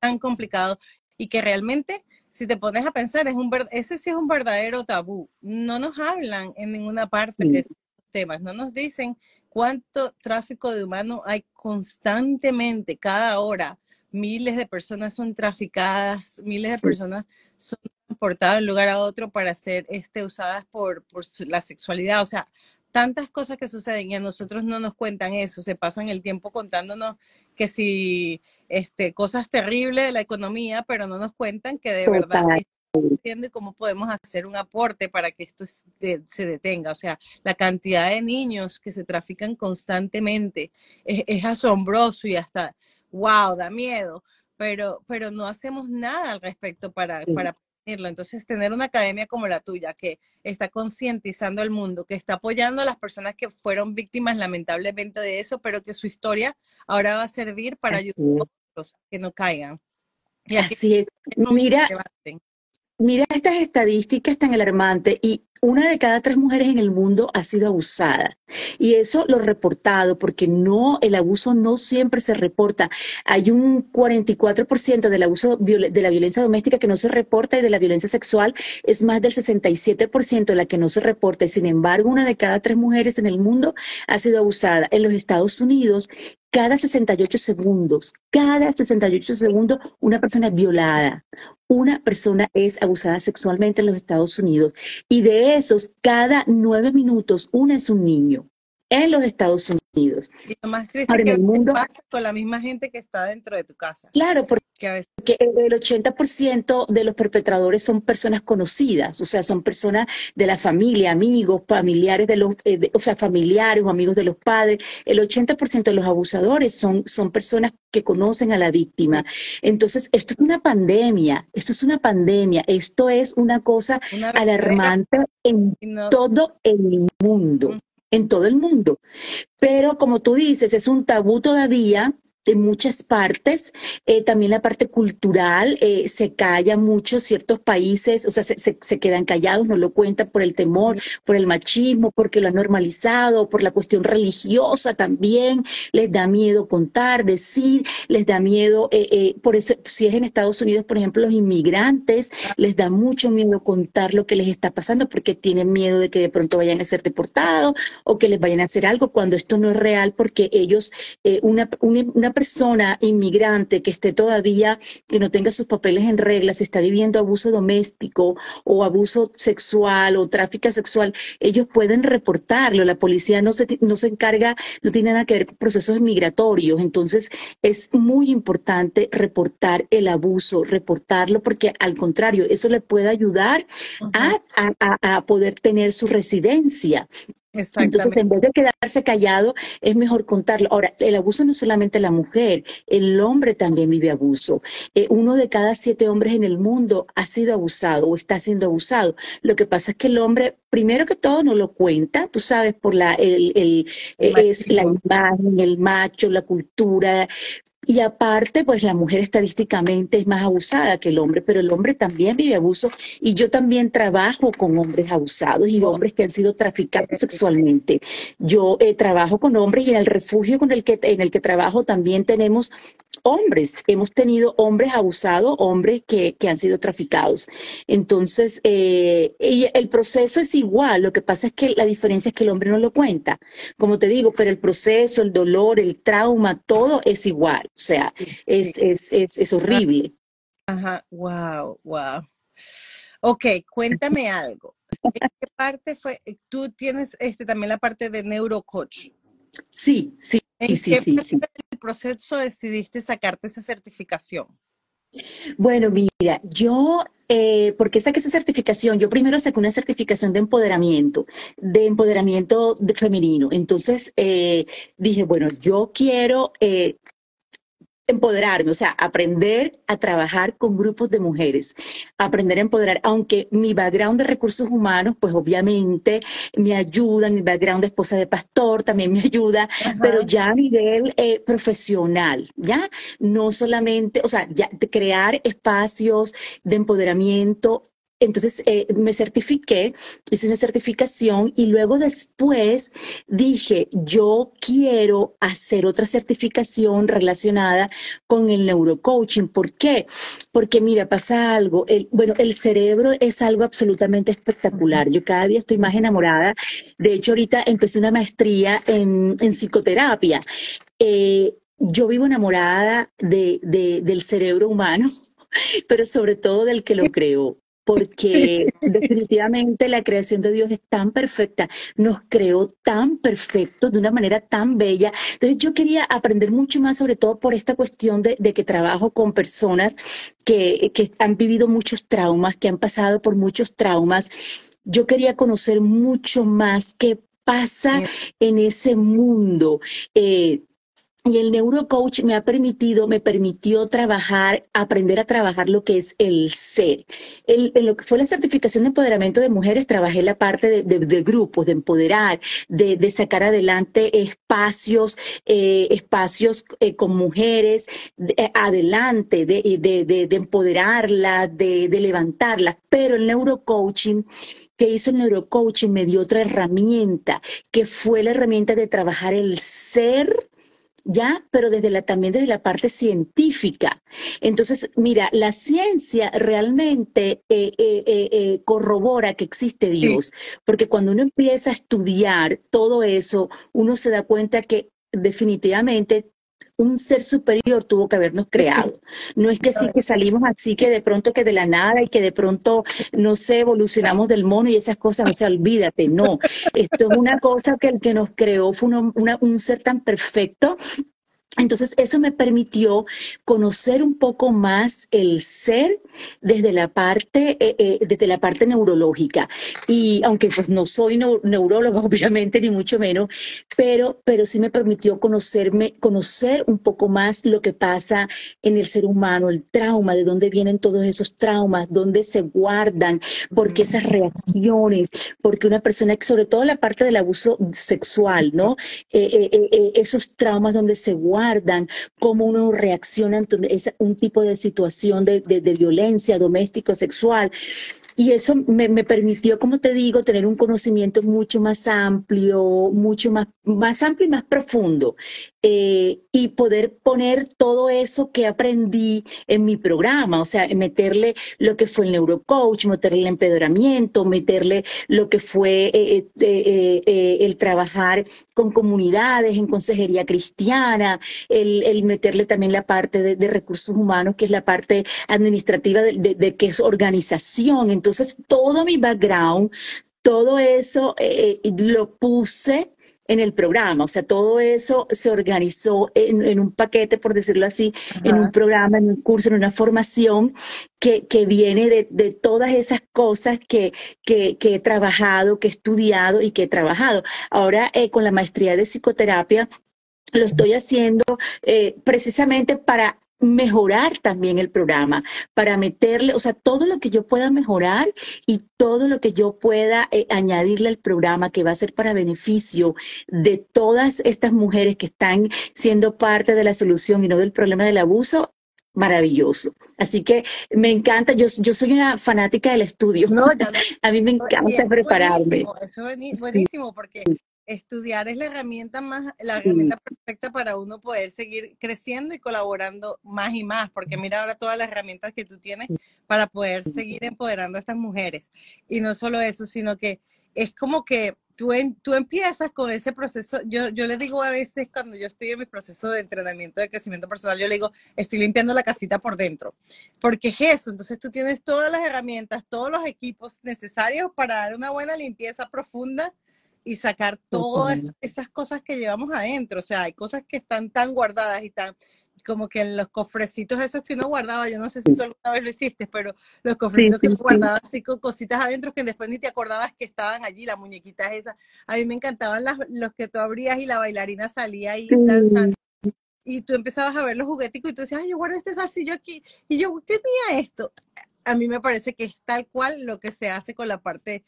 tan complicado y que realmente si te pones a pensar es un ese sí es un verdadero tabú. No nos hablan en ninguna parte de estos temas, no nos dicen cuánto tráfico de humanos hay constantemente cada hora miles de personas son traficadas, miles de personas son transportadas de un lugar a otro para ser este, usadas por, por la sexualidad. O sea, tantas cosas que suceden y a nosotros no nos cuentan eso, se pasan el tiempo contándonos que si este, cosas terribles de la economía, pero no nos cuentan que de verdad y cómo podemos hacer un aporte para que esto se detenga. O sea, la cantidad de niños que se trafican constantemente es, es asombroso y hasta wow, da miedo, pero, pero no hacemos nada al respecto para, para prevenirlo. Entonces, tener una academia como la tuya, que está concientizando al mundo, que está apoyando a las personas que fueron víctimas lamentablemente de eso, pero que su historia ahora va a servir para ayudar a otros que no caigan. Y Así es. Mira, Mira estas estadísticas tan alarmantes y una de cada tres mujeres en el mundo ha sido abusada. Y eso lo reportado, porque no, el abuso no siempre se reporta. Hay un 44% del abuso de la violencia doméstica que no se reporta y de la violencia sexual es más del 67% la que no se reporta. Sin embargo, una de cada tres mujeres en el mundo ha sido abusada. En los Estados Unidos, cada 68 segundos, cada 68 segundos, una persona es violada, una persona es abusada sexualmente en los Estados Unidos. Y de esos, cada nueve minutos, una es un niño en los Estados Unidos. Y lo más triste es que el mundo pasa con la misma gente que está dentro de tu casa. Claro, porque el 80% de los perpetradores son personas conocidas, o sea, son personas de la familia, amigos, familiares de los, eh, o sea, familiares o amigos de los padres. El 80% de los abusadores son, son personas que conocen a la víctima. Entonces, esto es una pandemia, esto es una pandemia, esto es una cosa alarmante en todo el mundo en todo el mundo. Pero como tú dices, es un tabú todavía de muchas partes, eh, también la parte cultural, eh, se calla mucho, ciertos países, o sea, se, se, quedan callados, no lo cuentan por el temor, por el machismo, porque lo han normalizado, por la cuestión religiosa también, les da miedo contar, decir, les da miedo, eh, por eso, si es en Estados Unidos, por ejemplo, los inmigrantes, les da mucho miedo contar lo que les está pasando porque tienen miedo de que de pronto vayan a ser deportados o que les vayan a hacer algo cuando esto no es real porque ellos, una, una persona inmigrante que esté todavía, que no tenga sus papeles en regla, está viviendo abuso doméstico o abuso sexual o tráfico sexual, ellos pueden reportarlo. La policía no se, no se encarga, no tiene nada que ver con procesos migratorios. Entonces, es muy importante reportar el abuso, reportarlo, porque al contrario, eso le puede ayudar a, a, a poder tener su residencia. Entonces, en vez de quedarse callado, es mejor contarlo. Ahora, el abuso no es solamente la mujer, el hombre también vive abuso. Eh, uno de cada siete hombres en el mundo ha sido abusado o está siendo abusado. Lo que pasa es que el hombre, primero que todo, no lo cuenta, tú sabes, por la, el, el, es la imagen, el macho, la cultura, y aparte, pues la mujer estadísticamente es más abusada que el hombre, pero el hombre también vive abuso y yo también trabajo con hombres abusados y hombres que han sido traficados sexualmente. Yo eh, trabajo con hombres y en el refugio con el que, en el que trabajo también tenemos hombres. Hemos tenido hombres abusados, hombres que, que han sido traficados. Entonces, eh, el proceso es igual. Lo que pasa es que la diferencia es que el hombre no lo cuenta. Como te digo, pero el proceso, el dolor, el trauma, todo es igual. O sea, es, es, es, es horrible. Ajá, wow, wow. Ok, cuéntame algo. ¿En qué parte fue? Tú tienes este, también la parte de neurocoach. Sí, sí, ¿En sí, qué sí, parte sí. del proceso decidiste sacarte esa certificación? Bueno, mira, yo, eh, ¿por qué saqué esa certificación? Yo primero saqué una certificación de empoderamiento, de empoderamiento de- femenino. Entonces, eh, dije, bueno, yo quiero eh, empoderarme, o sea, aprender a trabajar con grupos de mujeres, aprender a empoderar, aunque mi background de recursos humanos, pues obviamente me ayuda, mi background de esposa de pastor también me ayuda, pero ya a nivel eh, profesional, ¿ya? No solamente, o sea, ya de crear espacios de empoderamiento. Entonces eh, me certifiqué, hice una certificación y luego después dije, yo quiero hacer otra certificación relacionada con el neurocoaching. ¿Por qué? Porque mira, pasa algo. El, bueno, el cerebro es algo absolutamente espectacular. Yo cada día estoy más enamorada. De hecho, ahorita empecé una maestría en, en psicoterapia. Eh, yo vivo enamorada de, de, del cerebro humano, pero sobre todo del que lo creó. Porque definitivamente la creación de Dios es tan perfecta, nos creó tan perfecto, de una manera tan bella. Entonces yo quería aprender mucho más, sobre todo por esta cuestión de, de que trabajo con personas que, que han vivido muchos traumas, que han pasado por muchos traumas. Yo quería conocer mucho más qué pasa en ese mundo. Eh, y el neurocoach me ha permitido, me permitió trabajar, aprender a trabajar lo que es el ser. El- en lo que fue la certificación de empoderamiento de mujeres, trabajé la parte de, grupos, de empoderar, de, sacar adelante espacios, eh, espacios eh, con mujeres, eh, adelante, de, de, de, de empoderarlas, de, de levantarlas. Pero el neurocoaching que hizo el neurocoaching me dio otra herramienta, que fue la herramienta de trabajar el ser ¿ya? Pero desde la, también desde la parte científica. Entonces, mira, la ciencia realmente eh, eh, eh, eh, corrobora que existe Sí. Dios, porque cuando uno empieza a estudiar todo eso, uno se da cuenta que definitivamente un ser superior tuvo que habernos creado. No es que sí que salimos así que de pronto que de la nada y que de pronto, no sé, evolucionamos del mono y esas cosas, o sea, olvídate, no. Esto es una cosa que el que nos creó fue una- un ser tan perfecto entonces, eso me permitió conocer un poco más el ser desde la parte, eh, eh, desde la parte neurológica. Y aunque pues no soy neu- neuróloga, obviamente, ni mucho menos, pero, pero sí me permitió conocerme, conocer un poco más lo que pasa en el ser humano, el trauma, de dónde vienen todos esos traumas, dónde se guardan, por qué esas reacciones, porque una persona, sobre todo la parte del abuso sexual, ¿no? Eh, esos traumas donde se guardan, cómo uno reacciona ante un, tipo de situación de, de- de violencia doméstica o sexual. Y eso me, me permitió, como te digo, tener un conocimiento mucho más amplio, mucho más, más amplio y más profundo. Eh, y poder poner todo eso que aprendí en mi programa, o sea, meterle lo que fue el neurocoach, meterle el empedramiento, meterle lo que fue eh, eh, eh, el trabajar con comunidades en consejería cristiana, el, meterle también la parte de, recursos humanos, que es la parte administrativa de, de- que es organización. Entonces, todo mi background, todo eso lo puse en el programa, o sea, todo eso se organizó en, en un paquete, por decirlo así, en un programa, en un curso, en una formación que, que viene de, de todas esas cosas que, que, que he trabajado, que he estudiado y que he trabajado. Ahora, eh, con la maestría de psicoterapia, lo estoy haciendo eh, precisamente para mejorar también el programa, para meterle, o sea, todo lo que yo pueda mejorar y todo lo que yo pueda eh, añadirle al programa que va a ser para beneficio de todas estas mujeres que están siendo parte de la solución y no del problema del abuso. Maravilloso. Así que me encanta, yo, yo soy una fanática del estudio. No, A mí me encanta es prepararme. buenísimo, eso es Sí, buenísimo porque estudiar es la herramienta más, la sí, herramienta perfecta para uno poder seguir creciendo y colaborando más y más, porque mira ahora todas las herramientas que tú tienes para poder seguir empoderando a estas mujeres. Y no solo eso, sino que es como que tú, tú empiezas con ese proceso, yo, yo le digo a veces cuando yo estoy en mi proceso de entrenamiento de crecimiento personal, yo le digo, estoy limpiando la casita por dentro, porque es eso, entonces tú tienes todas las herramientas, todos los equipos necesarios para dar una buena limpieza profunda y sacar todas esas cosas que llevamos adentro, o sea, hay cosas que están tan guardadas y tan como que en los cofrecitos esos que uno guardaba, yo no sé si tú alguna vez lo hiciste, pero los cofrecitos que guardabas así con cositas adentro que después ni te acordabas que estaban allí, las muñequitas esas. A mí me encantaban las, los que tú abrías y la bailarina salía ahí danzando. Y tú empezabas a ver los jugueticos y tú decías, ay, yo guardo este zarcillo aquí. Y yo, tenía esto. A mí me parece que es tal cual lo que se hace con la parte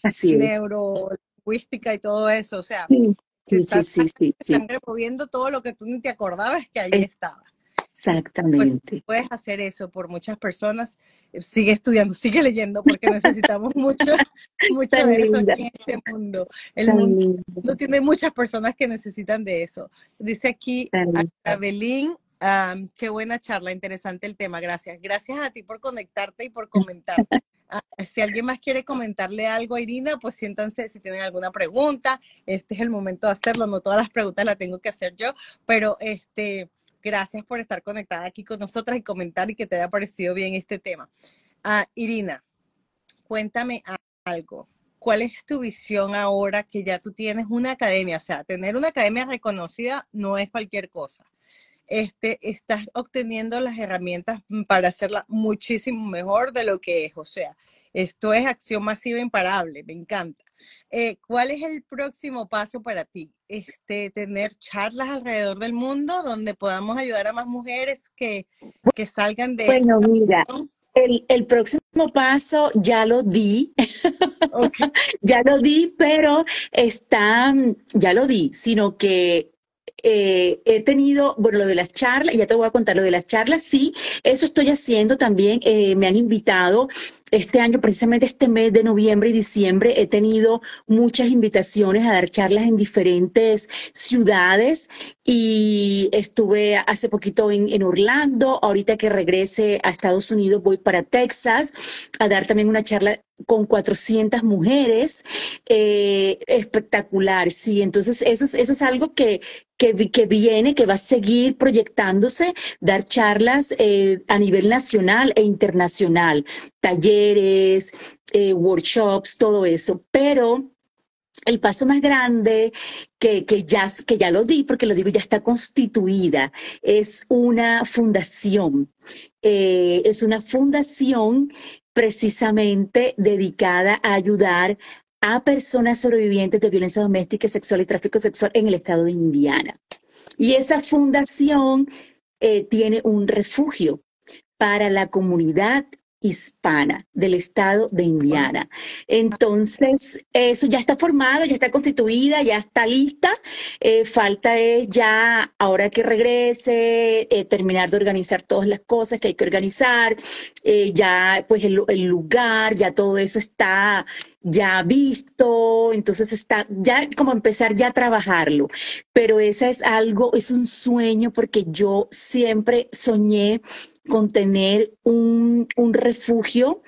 neurolingüística y todo eso. O sea, sí, sí, sí, sí, están removiendo todo lo que tú ni te acordabas que ahí estaba. Pues, Exactamente. puedes hacer eso por muchas personas. Eh, sigue estudiando, sigue leyendo, porque necesitamos mucho, mucho de eso aquí en este mundo. El mundo tiene muchas personas que necesitan de eso. Dice aquí Abelín, qué buena charla, interesante el tema, gracias. Gracias a ti por conectarte y por comentar. Ah, si alguien más quiere comentarle algo a Irina, pues siéntanse si tienen alguna pregunta. Este es el momento de hacerlo. No todas las preguntas las tengo que hacer yo, pero este, Gracias por estar conectada aquí con nosotras y comentar y que te haya parecido bien este tema. Ah, Irina, cuéntame algo. ¿Cuál es tu visión ahora que ya tú tienes una academia? O sea, tener una academia reconocida no es cualquier cosa. Este, estás obteniendo las herramientas para hacerla muchísimo mejor de lo que es. O sea, esto es acción masiva imparable, me encanta. Eh, ¿Cuál es el próximo paso para ti? Este, tener charlas alrededor del mundo donde podamos ayudar a más mujeres que, que salgan de... Bueno, mira, el, el, próximo paso ya lo di, ya lo di, pero está, ya lo di, sino que eh, he tenido, bueno, lo de las charlas, ya te voy a contar lo de las charlas, sí, eso estoy haciendo también, eh, me han invitado este año, precisamente este mes de noviembre y diciembre, he tenido muchas invitaciones a dar charlas en diferentes ciudades y estuve hace poquito en, en Orlando, ahorita que regrese a Estados Unidos voy para Texas a dar también una charla con 400 mujeres, eh, espectacular, sí. Entonces, eso es, eso es algo que, que, que, viene, que va a seguir proyectándose, dar charlas eh, a nivel nacional e internacional, talleres, eh, workshops, todo eso. Pero el paso más grande que, que, ya, que ya lo di, porque lo digo, ya está constituida, es una fundación. Eh, es una fundación precisamente dedicada a ayudar a personas sobrevivientes de violencia doméstica, sexual y tráfico sexual en el estado de Indiana. Y esa fundación eh, tiene un refugio para la comunidad hispana del estado de Indiana. Entonces, eso ya está formado, ya está constituida, ya está lista. Eh, falta es ya, ahora que regrese, eh, terminar de organizar todas las cosas que hay que organizar. Eh, ya, pues, el, el, lugar, ya todo eso está ya visto, entonces está ya como empezar ya a trabajarlo. Pero esa es algo, es un sueño porque yo siempre soñé con tener un, un refugio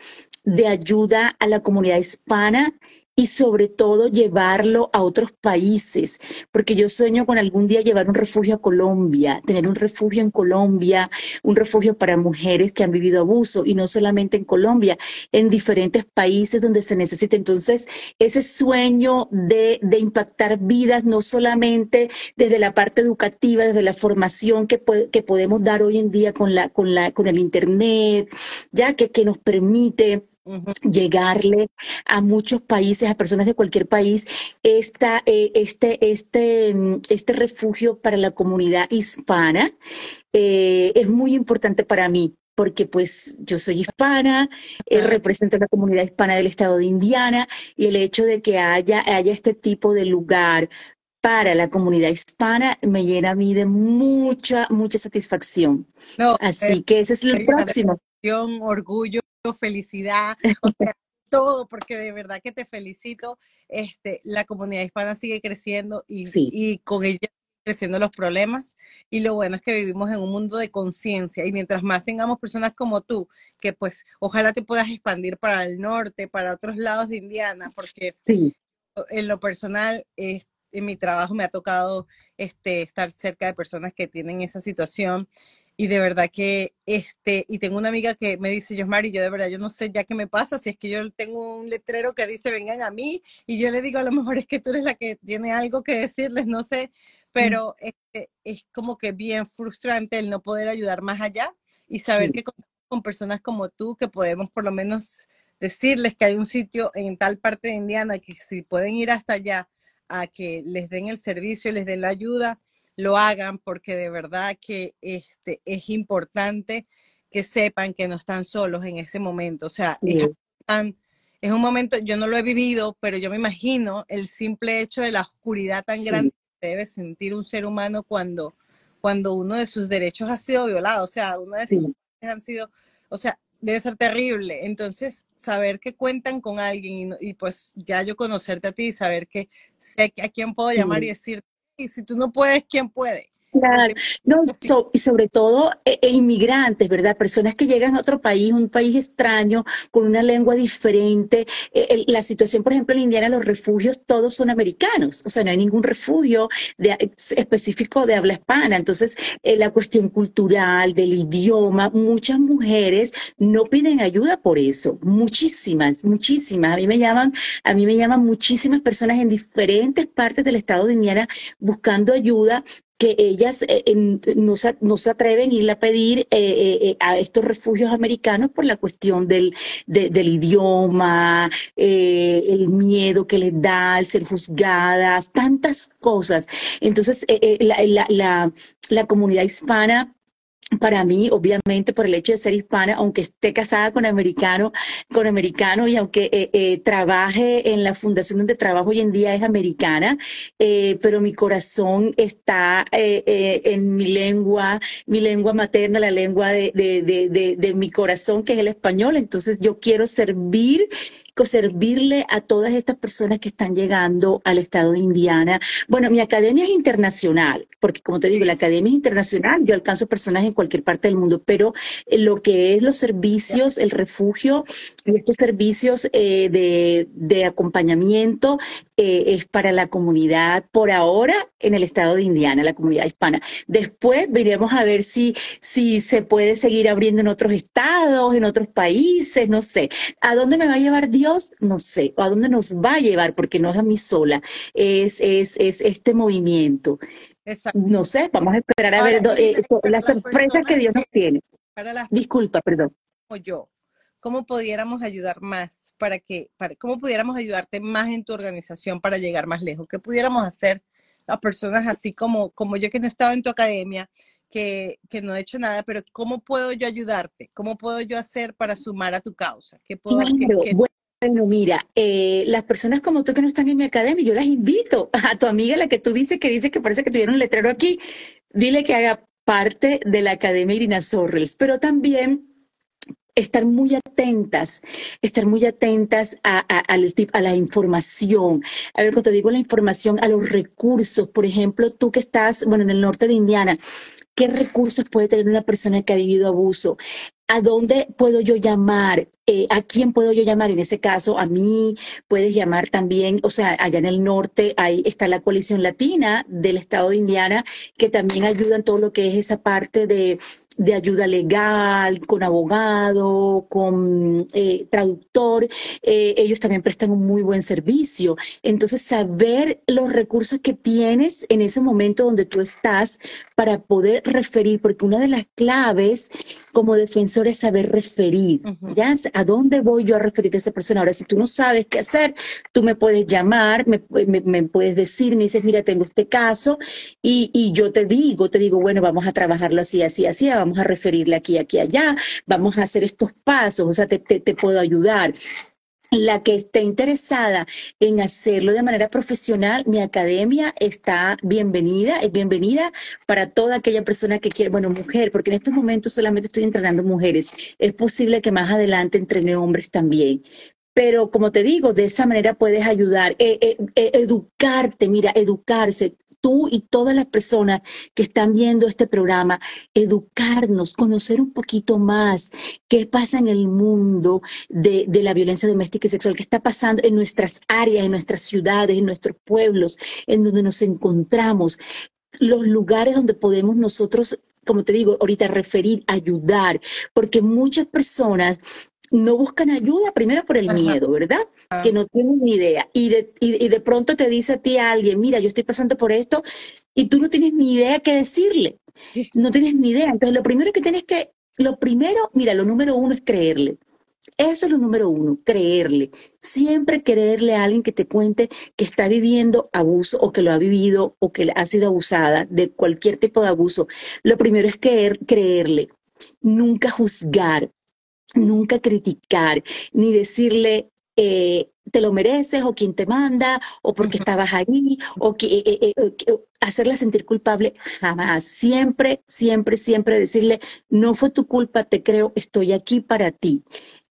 de ayuda a la comunidad hispana y sobre todo llevarlo a otros países, porque yo sueño con algún día llevar un refugio a Colombia, tener un refugio en Colombia, un refugio para mujeres que han vivido abuso y no solamente en Colombia, en diferentes países donde se necesita. Entonces, ese sueño de, de impactar vidas, no solamente desde la parte educativa, desde la formación que, que podemos dar hoy en día con, la, con, la, con el Internet, ya que, que nos permite llegarle a muchos países, a personas de cualquier país, esta, eh, este, este, mm, este refugio para la comunidad hispana eh, es muy importante para mí porque pues yo soy hispana, eh, represento a la comunidad hispana del estado de Indiana y el hecho de que haya, haya este tipo de lugar para la comunidad hispana me llena a mí de mucha, mucha satisfacción. Así que ese es el próximo. Orgullo felicidad, o sea, todo, porque de verdad que te felicito. Este, la comunidad hispana sigue creciendo y, y con ella creciendo los problemas. Y lo bueno es que vivimos en un mundo de conciencia y mientras más tengamos personas como tú, que pues ojalá te puedas expandir para el norte, para otros lados de Indiana, porque en lo personal, en mi trabajo me ha tocado este, estar cerca de personas que tienen esa situación y de verdad que, este, y tengo una amiga que me dice, yo Mari, yo de verdad, yo no sé ya qué me pasa, si es que yo tengo un letrero que dice, vengan a mí, y yo le digo, a lo mejor es que tú eres la que tiene algo que decirles, no sé, pero este, es como que bien frustrante el no poder ayudar más allá y saber que con, con personas como tú, que podemos por lo menos decirles que hay un sitio en tal parte de Indiana que si pueden ir hasta allá a que les den el servicio, les den la ayuda, lo hagan porque de verdad que este, es importante que sepan que no están solos en ese momento. O sea, es, un momento, yo no lo he vivido, pero yo me imagino el simple hecho de la oscuridad tan grande que debe sentir un ser humano cuando, cuando uno de sus derechos ha sido violado. O sea, uno de sus derechos han sido, o sea, debe ser terrible. Entonces, saber que cuentan con alguien y, pues ya yo conocerte a ti y saber que sé a quién puedo llamar y decir, y si tú no puedes, ¿quién puede? Claro, no, y sobre todo eh, eh, inmigrantes, ¿verdad? Personas que llegan a otro país, un país extraño, con una lengua diferente. Eh, la situación, por ejemplo, en Indiana, los refugios todos son americanos, o sea, no hay ningún refugio de, específico de habla hispana. Entonces, la cuestión cultural, del idioma, muchas mujeres no piden ayuda por eso, muchísimas, muchísimas. A mí me llaman, a mí me llaman muchísimas personas en diferentes partes del estado de Indiana buscando ayuda que ellas eh, no, se, no, se, atreven a ir a pedir eh, eh, a estos refugios americanos por la cuestión del, del idioma, el miedo que les da, el ser juzgadas, tantas cosas. Entonces, la, la, la comunidad hispana para mí, obviamente, por el hecho de ser hispana, aunque esté casada con americano, con americano y aunque eh, eh, trabaje en la fundación donde trabajo hoy en día es americana, eh, pero mi corazón está en mi lengua, mi lengua materna, la lengua de, de, de, mi corazón, que es el español. Entonces yo quiero servir servirle a todas estas personas que están llegando al estado de Indiana. Bueno, mi academia es internacional, porque como te digo, la academia es internacional, yo alcanzo personas en cualquier parte del mundo, pero eh, lo que es los servicios, el refugio y estos servicios eh, de, de, acompañamiento eh, es para la comunidad por ahora en el estado de Indiana, la comunidad hispana. Después veremos a ver si, si se puede seguir abriendo en otros estados, en otros países, no sé. ¿A dónde me va a llevar Dios? No sé, a dónde nos va a llevar, porque no es a mí sola, es, es, es este movimiento. No sé, vamos a esperar a ver eh, las sorpresas que Dios nos tiene. Para Disculpa, perdón. O yo, ¿cómo pudiéramos ayudar más para que, para, cómo pudiéramos ayudarte más en tu organización para llegar más lejos? ¿Qué pudiéramos hacer las personas así como, como yo que no he estado en tu academia, que, que, no he hecho nada, pero ¿cómo puedo yo ayudarte? ¿Cómo puedo yo hacer para sumar a tu causa? ¿Qué puedo, bueno, mira, eh, las personas como tú que no están en mi academia, yo las invito a tu amiga, la que tú dices que dice que parece que tuvieron un letrero aquí, dile que haga parte de la Academia Irina Sorrels, pero también estar muy atentas, estar muy atentas a, a, a, la información. A ver, cuando te digo la información, a los recursos. Por ejemplo, tú que estás, bueno, en el norte de Indiana, ¿qué recursos puede tener una persona que ha vivido abuso? ¿A dónde puedo yo llamar? Eh, ¿A quién puedo yo llamar? En ese caso, a mí puedes llamar también, o sea, allá en el norte ahí está la coalición latina del estado de Indiana, que también ayuda en todo lo que es esa parte de, de ayuda legal, con abogado, con eh, traductor. Eh, ellos también prestan un muy buen servicio. Entonces, saber los recursos que tienes en ese momento donde tú estás para poder referir, porque una de las claves como defensor es saber referir, ¿ya? ¿A dónde voy yo a referir a esa persona? Ahora, si tú no sabes qué hacer, tú me puedes llamar, me, me, puedes decir, me dices, mira, tengo este caso, y, y, yo te digo, te digo, bueno, vamos a trabajarlo así, así, así, vamos a referirle aquí, aquí, allá, vamos a hacer estos pasos, o sea, te, puedo ayudar la que esté interesada en hacerlo de manera profesional, mi academia está bienvenida, es bienvenida para toda aquella persona que quiere, bueno, mujer, porque en estos momentos solamente estoy entrenando mujeres. Es posible que más adelante entrene hombres también, pero como te digo, de esa manera puedes ayudar, eh, eh, eh, educarte, mira, educarse. Tú y todas las personas que están viendo este programa, educarnos, conocer un poquito más qué pasa en el mundo de, de la violencia doméstica y sexual, qué está pasando en nuestras áreas, en nuestras ciudades, en nuestros pueblos, en donde nos encontramos, los lugares donde podemos nosotros como te digo, ahorita referir, ayudar, porque muchas personas no buscan ayuda primero por el miedo, ¿verdad? Ah. Que no tienen ni idea. Y de, y, de pronto te dice a ti alguien, mira, yo estoy pasando por esto, y tú no tienes ni idea qué decirle. No tienes ni idea. Entonces, lo primero que tienes que, lo primero, mira, lo número uno es creerle. Eso es lo número uno, creerle. Siempre creerle a alguien que te cuente que está viviendo abuso o que lo ha vivido o que ha sido abusada de cualquier tipo de abuso. Lo primero es creer, creerle. Nunca juzgar, nunca criticar, ni decirle, eh, te lo mereces o quién te manda o porque estabas ahí o que eh, eh, hacerla sentir culpable jamás. Siempre siempre siempre decirle no fue tu culpa te creo estoy aquí para ti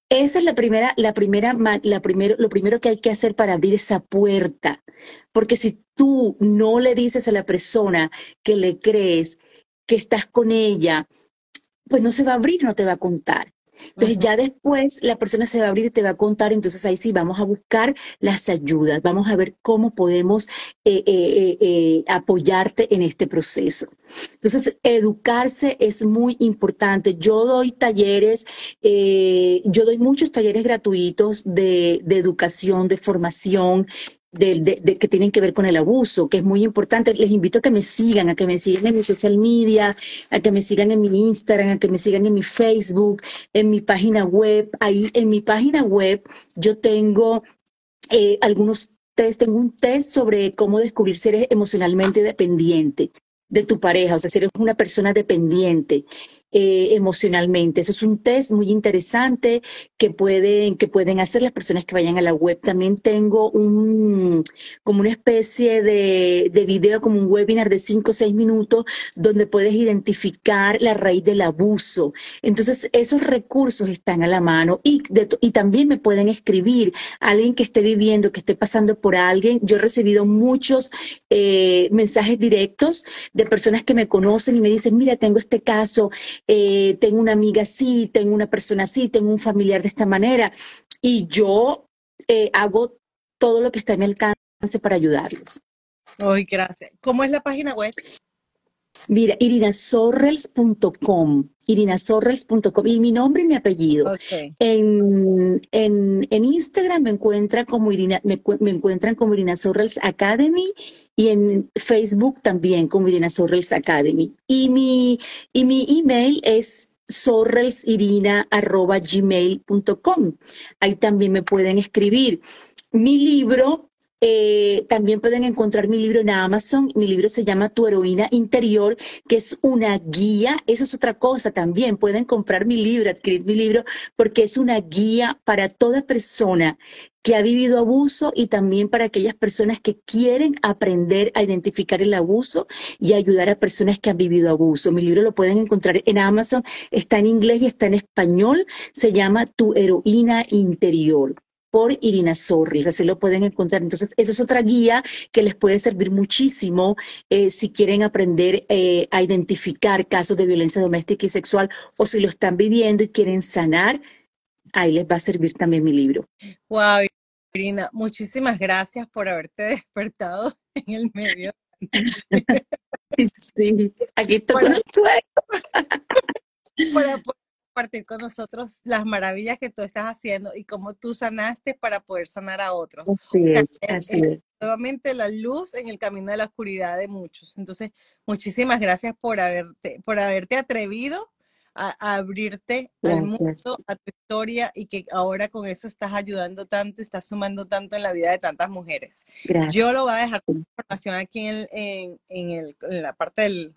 esa es la primera, la primera, la primero, lo primero que hay que hacer para abrir esa puerta. Porque si tú no le dices a la persona que le crees, que estás con ella, pues no se va a abrir, no te va a contar. Entonces ya después la persona se va a abrir y te va a contar, entonces ahí sí vamos a buscar las ayudas, vamos a ver cómo podemos eh, eh, eh, apoyarte en este proceso. Entonces, educarse es muy importante. Yo doy talleres, yo doy muchos talleres gratuitos de, de educación, de formación, de, que tienen que ver con el abuso, que es muy importante. Les invito a que me sigan, a que me sigan en mi social media, a que me sigan en mi Instagram, a que me sigan en mi Facebook, en mi página web. Ahí en mi página web yo tengo eh, algunos test, tengo un test sobre cómo descubrir ser emocionalmente dependiente de tu pareja, o sea, si eres una persona dependiente. Eh, emocionalmente. Eso es un test muy interesante que pueden, que pueden hacer las personas que vayan a la web. También tengo un, como una especie de, de video, como un webinar de 5 o 6 minutos, donde puedes identificar la raíz del abuso. Entonces, esos recursos están a la mano y, y también me pueden escribir alguien que esté viviendo, que esté pasando por alguien. Yo he recibido muchos eh, mensajes directos de personas que me conocen y me dicen, mira, tengo este caso, eh, tengo una amiga así, tengo una persona así, tengo un familiar de esta manera, y yo eh, hago todo lo que está en mi alcance para ayudarlos. Ay, gracias. ¿Cómo es la página web? Mira, irinasorrels.com, irinasorrels.com, y mi nombre y mi apellido. En, en, en, Instagram me encuentran como Irina, me, encuentran como Irina Sorrels Academy y en Facebook también como Irina Sorrels Academy. Y mi, y mi email es sorrelsirina.gmail.com. Ahí también me pueden escribir. Mi libro eh, también pueden encontrar mi libro en Amazon. Mi libro se llama Tu heroína interior, que es una guía. Eso es otra cosa también. Pueden comprar mi libro, adquirir mi libro, porque es una guía para toda persona que ha vivido abuso y también para aquellas personas que quieren aprender a identificar el abuso y ayudar a personas que han vivido abuso. Mi libro lo pueden encontrar en Amazon, está en inglés y está en español, se llama Tu heroína interior por Irina Sorris, así lo pueden encontrar. Entonces, esa es otra guía que les puede servir muchísimo eh, si quieren aprender eh, a identificar casos de violencia doméstica y sexual o si lo están viviendo y quieren sanar, ahí les va a servir también mi libro. Wow, Irina, muchísimas gracias por haberte despertado en el medio. sí, aquí estoy con para, compartir con nosotros las maravillas que tú estás haciendo y cómo tú sanaste para poder sanar a otros. Así es, Nuevamente la luz en el camino de la oscuridad de muchos. Entonces, muchísimas gracias por haberte, por haberte atrevido a, abrirte al mundo, a tu historia y que ahora con eso estás ayudando tanto, estás sumando tanto en la vida de tantas mujeres. Yo lo voy a dejar con información aquí en, en, el, en la parte del,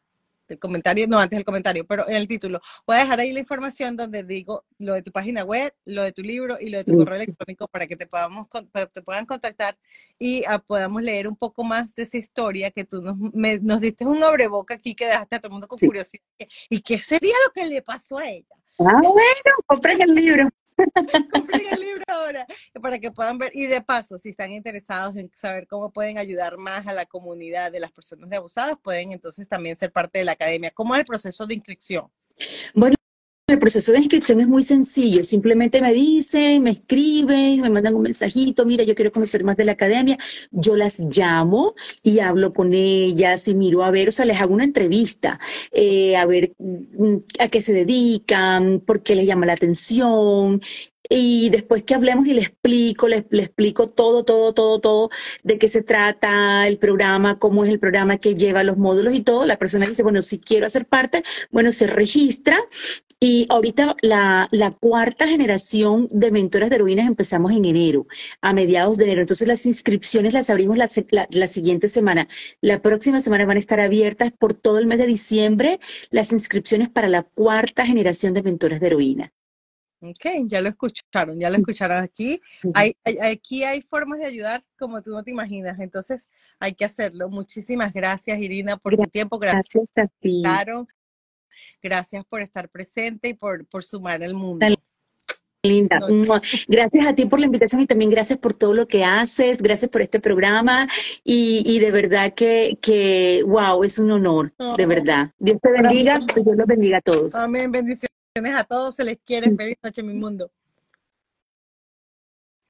el comentario, no antes el comentario, pero en el título. Voy a dejar ahí la información donde digo lo de tu página web, lo de tu libro y lo de tu correo electrónico para que te podamos te puedan contactar y ah, podamos leer un poco más de esa historia que tú nos, nos diste un abreboca aquí que dejaste a todo el mundo con curiosidad. ¿Y qué sería lo que le pasó a ella? Ah, bueno, compren el libro. compren el libro ahora para que puedan ver. Y de paso, si están interesados en saber cómo pueden ayudar más a la comunidad de las personas de abusadas, pueden entonces también ser parte de la academia. ¿Cómo es el proceso de inscripción? Bueno, el proceso de inscripción es muy sencillo, simplemente me dicen, me escriben, me mandan un mensajito, mira, yo quiero conocer más de la academia, yo las llamo y hablo con ellas y miro a ver, o sea, les hago una entrevista, eh, a ver mm, a qué se dedican, por qué les llama la atención, y después que hablemos y le explico, le, explico todo, todo, todo, todo, de qué se trata el programa, cómo es el programa que lleva los módulos y todo, la persona dice, bueno, si quiero hacer parte, bueno, se registra y ahorita la, la, cuarta generación de mentoras de heroínas empezamos en enero, a mediados de enero. Entonces las inscripciones las abrimos la, la, siguiente semana. La próxima semana van a estar abiertas por todo el mes de diciembre las inscripciones para la cuarta generación de mentoras de heroína. Ok, ya lo escucharon, ya lo escucharon aquí. Hay, aquí hay formas de ayudar como tú no te imaginas, entonces hay que hacerlo. Muchísimas gracias, Irina, por tu tiempo. Gracias, gracias a ti. Gracias por estar presente y por, por sumar al mundo. Linda. Gracias a ti por la invitación y también gracias por todo lo que haces, gracias por este programa y, y de verdad que, que, wow, es un honor, de verdad. Dios te bendiga, Dios los bendiga a todos. Amén, bendiciones a todos, se les quiere. Feliz noche, mi mundo.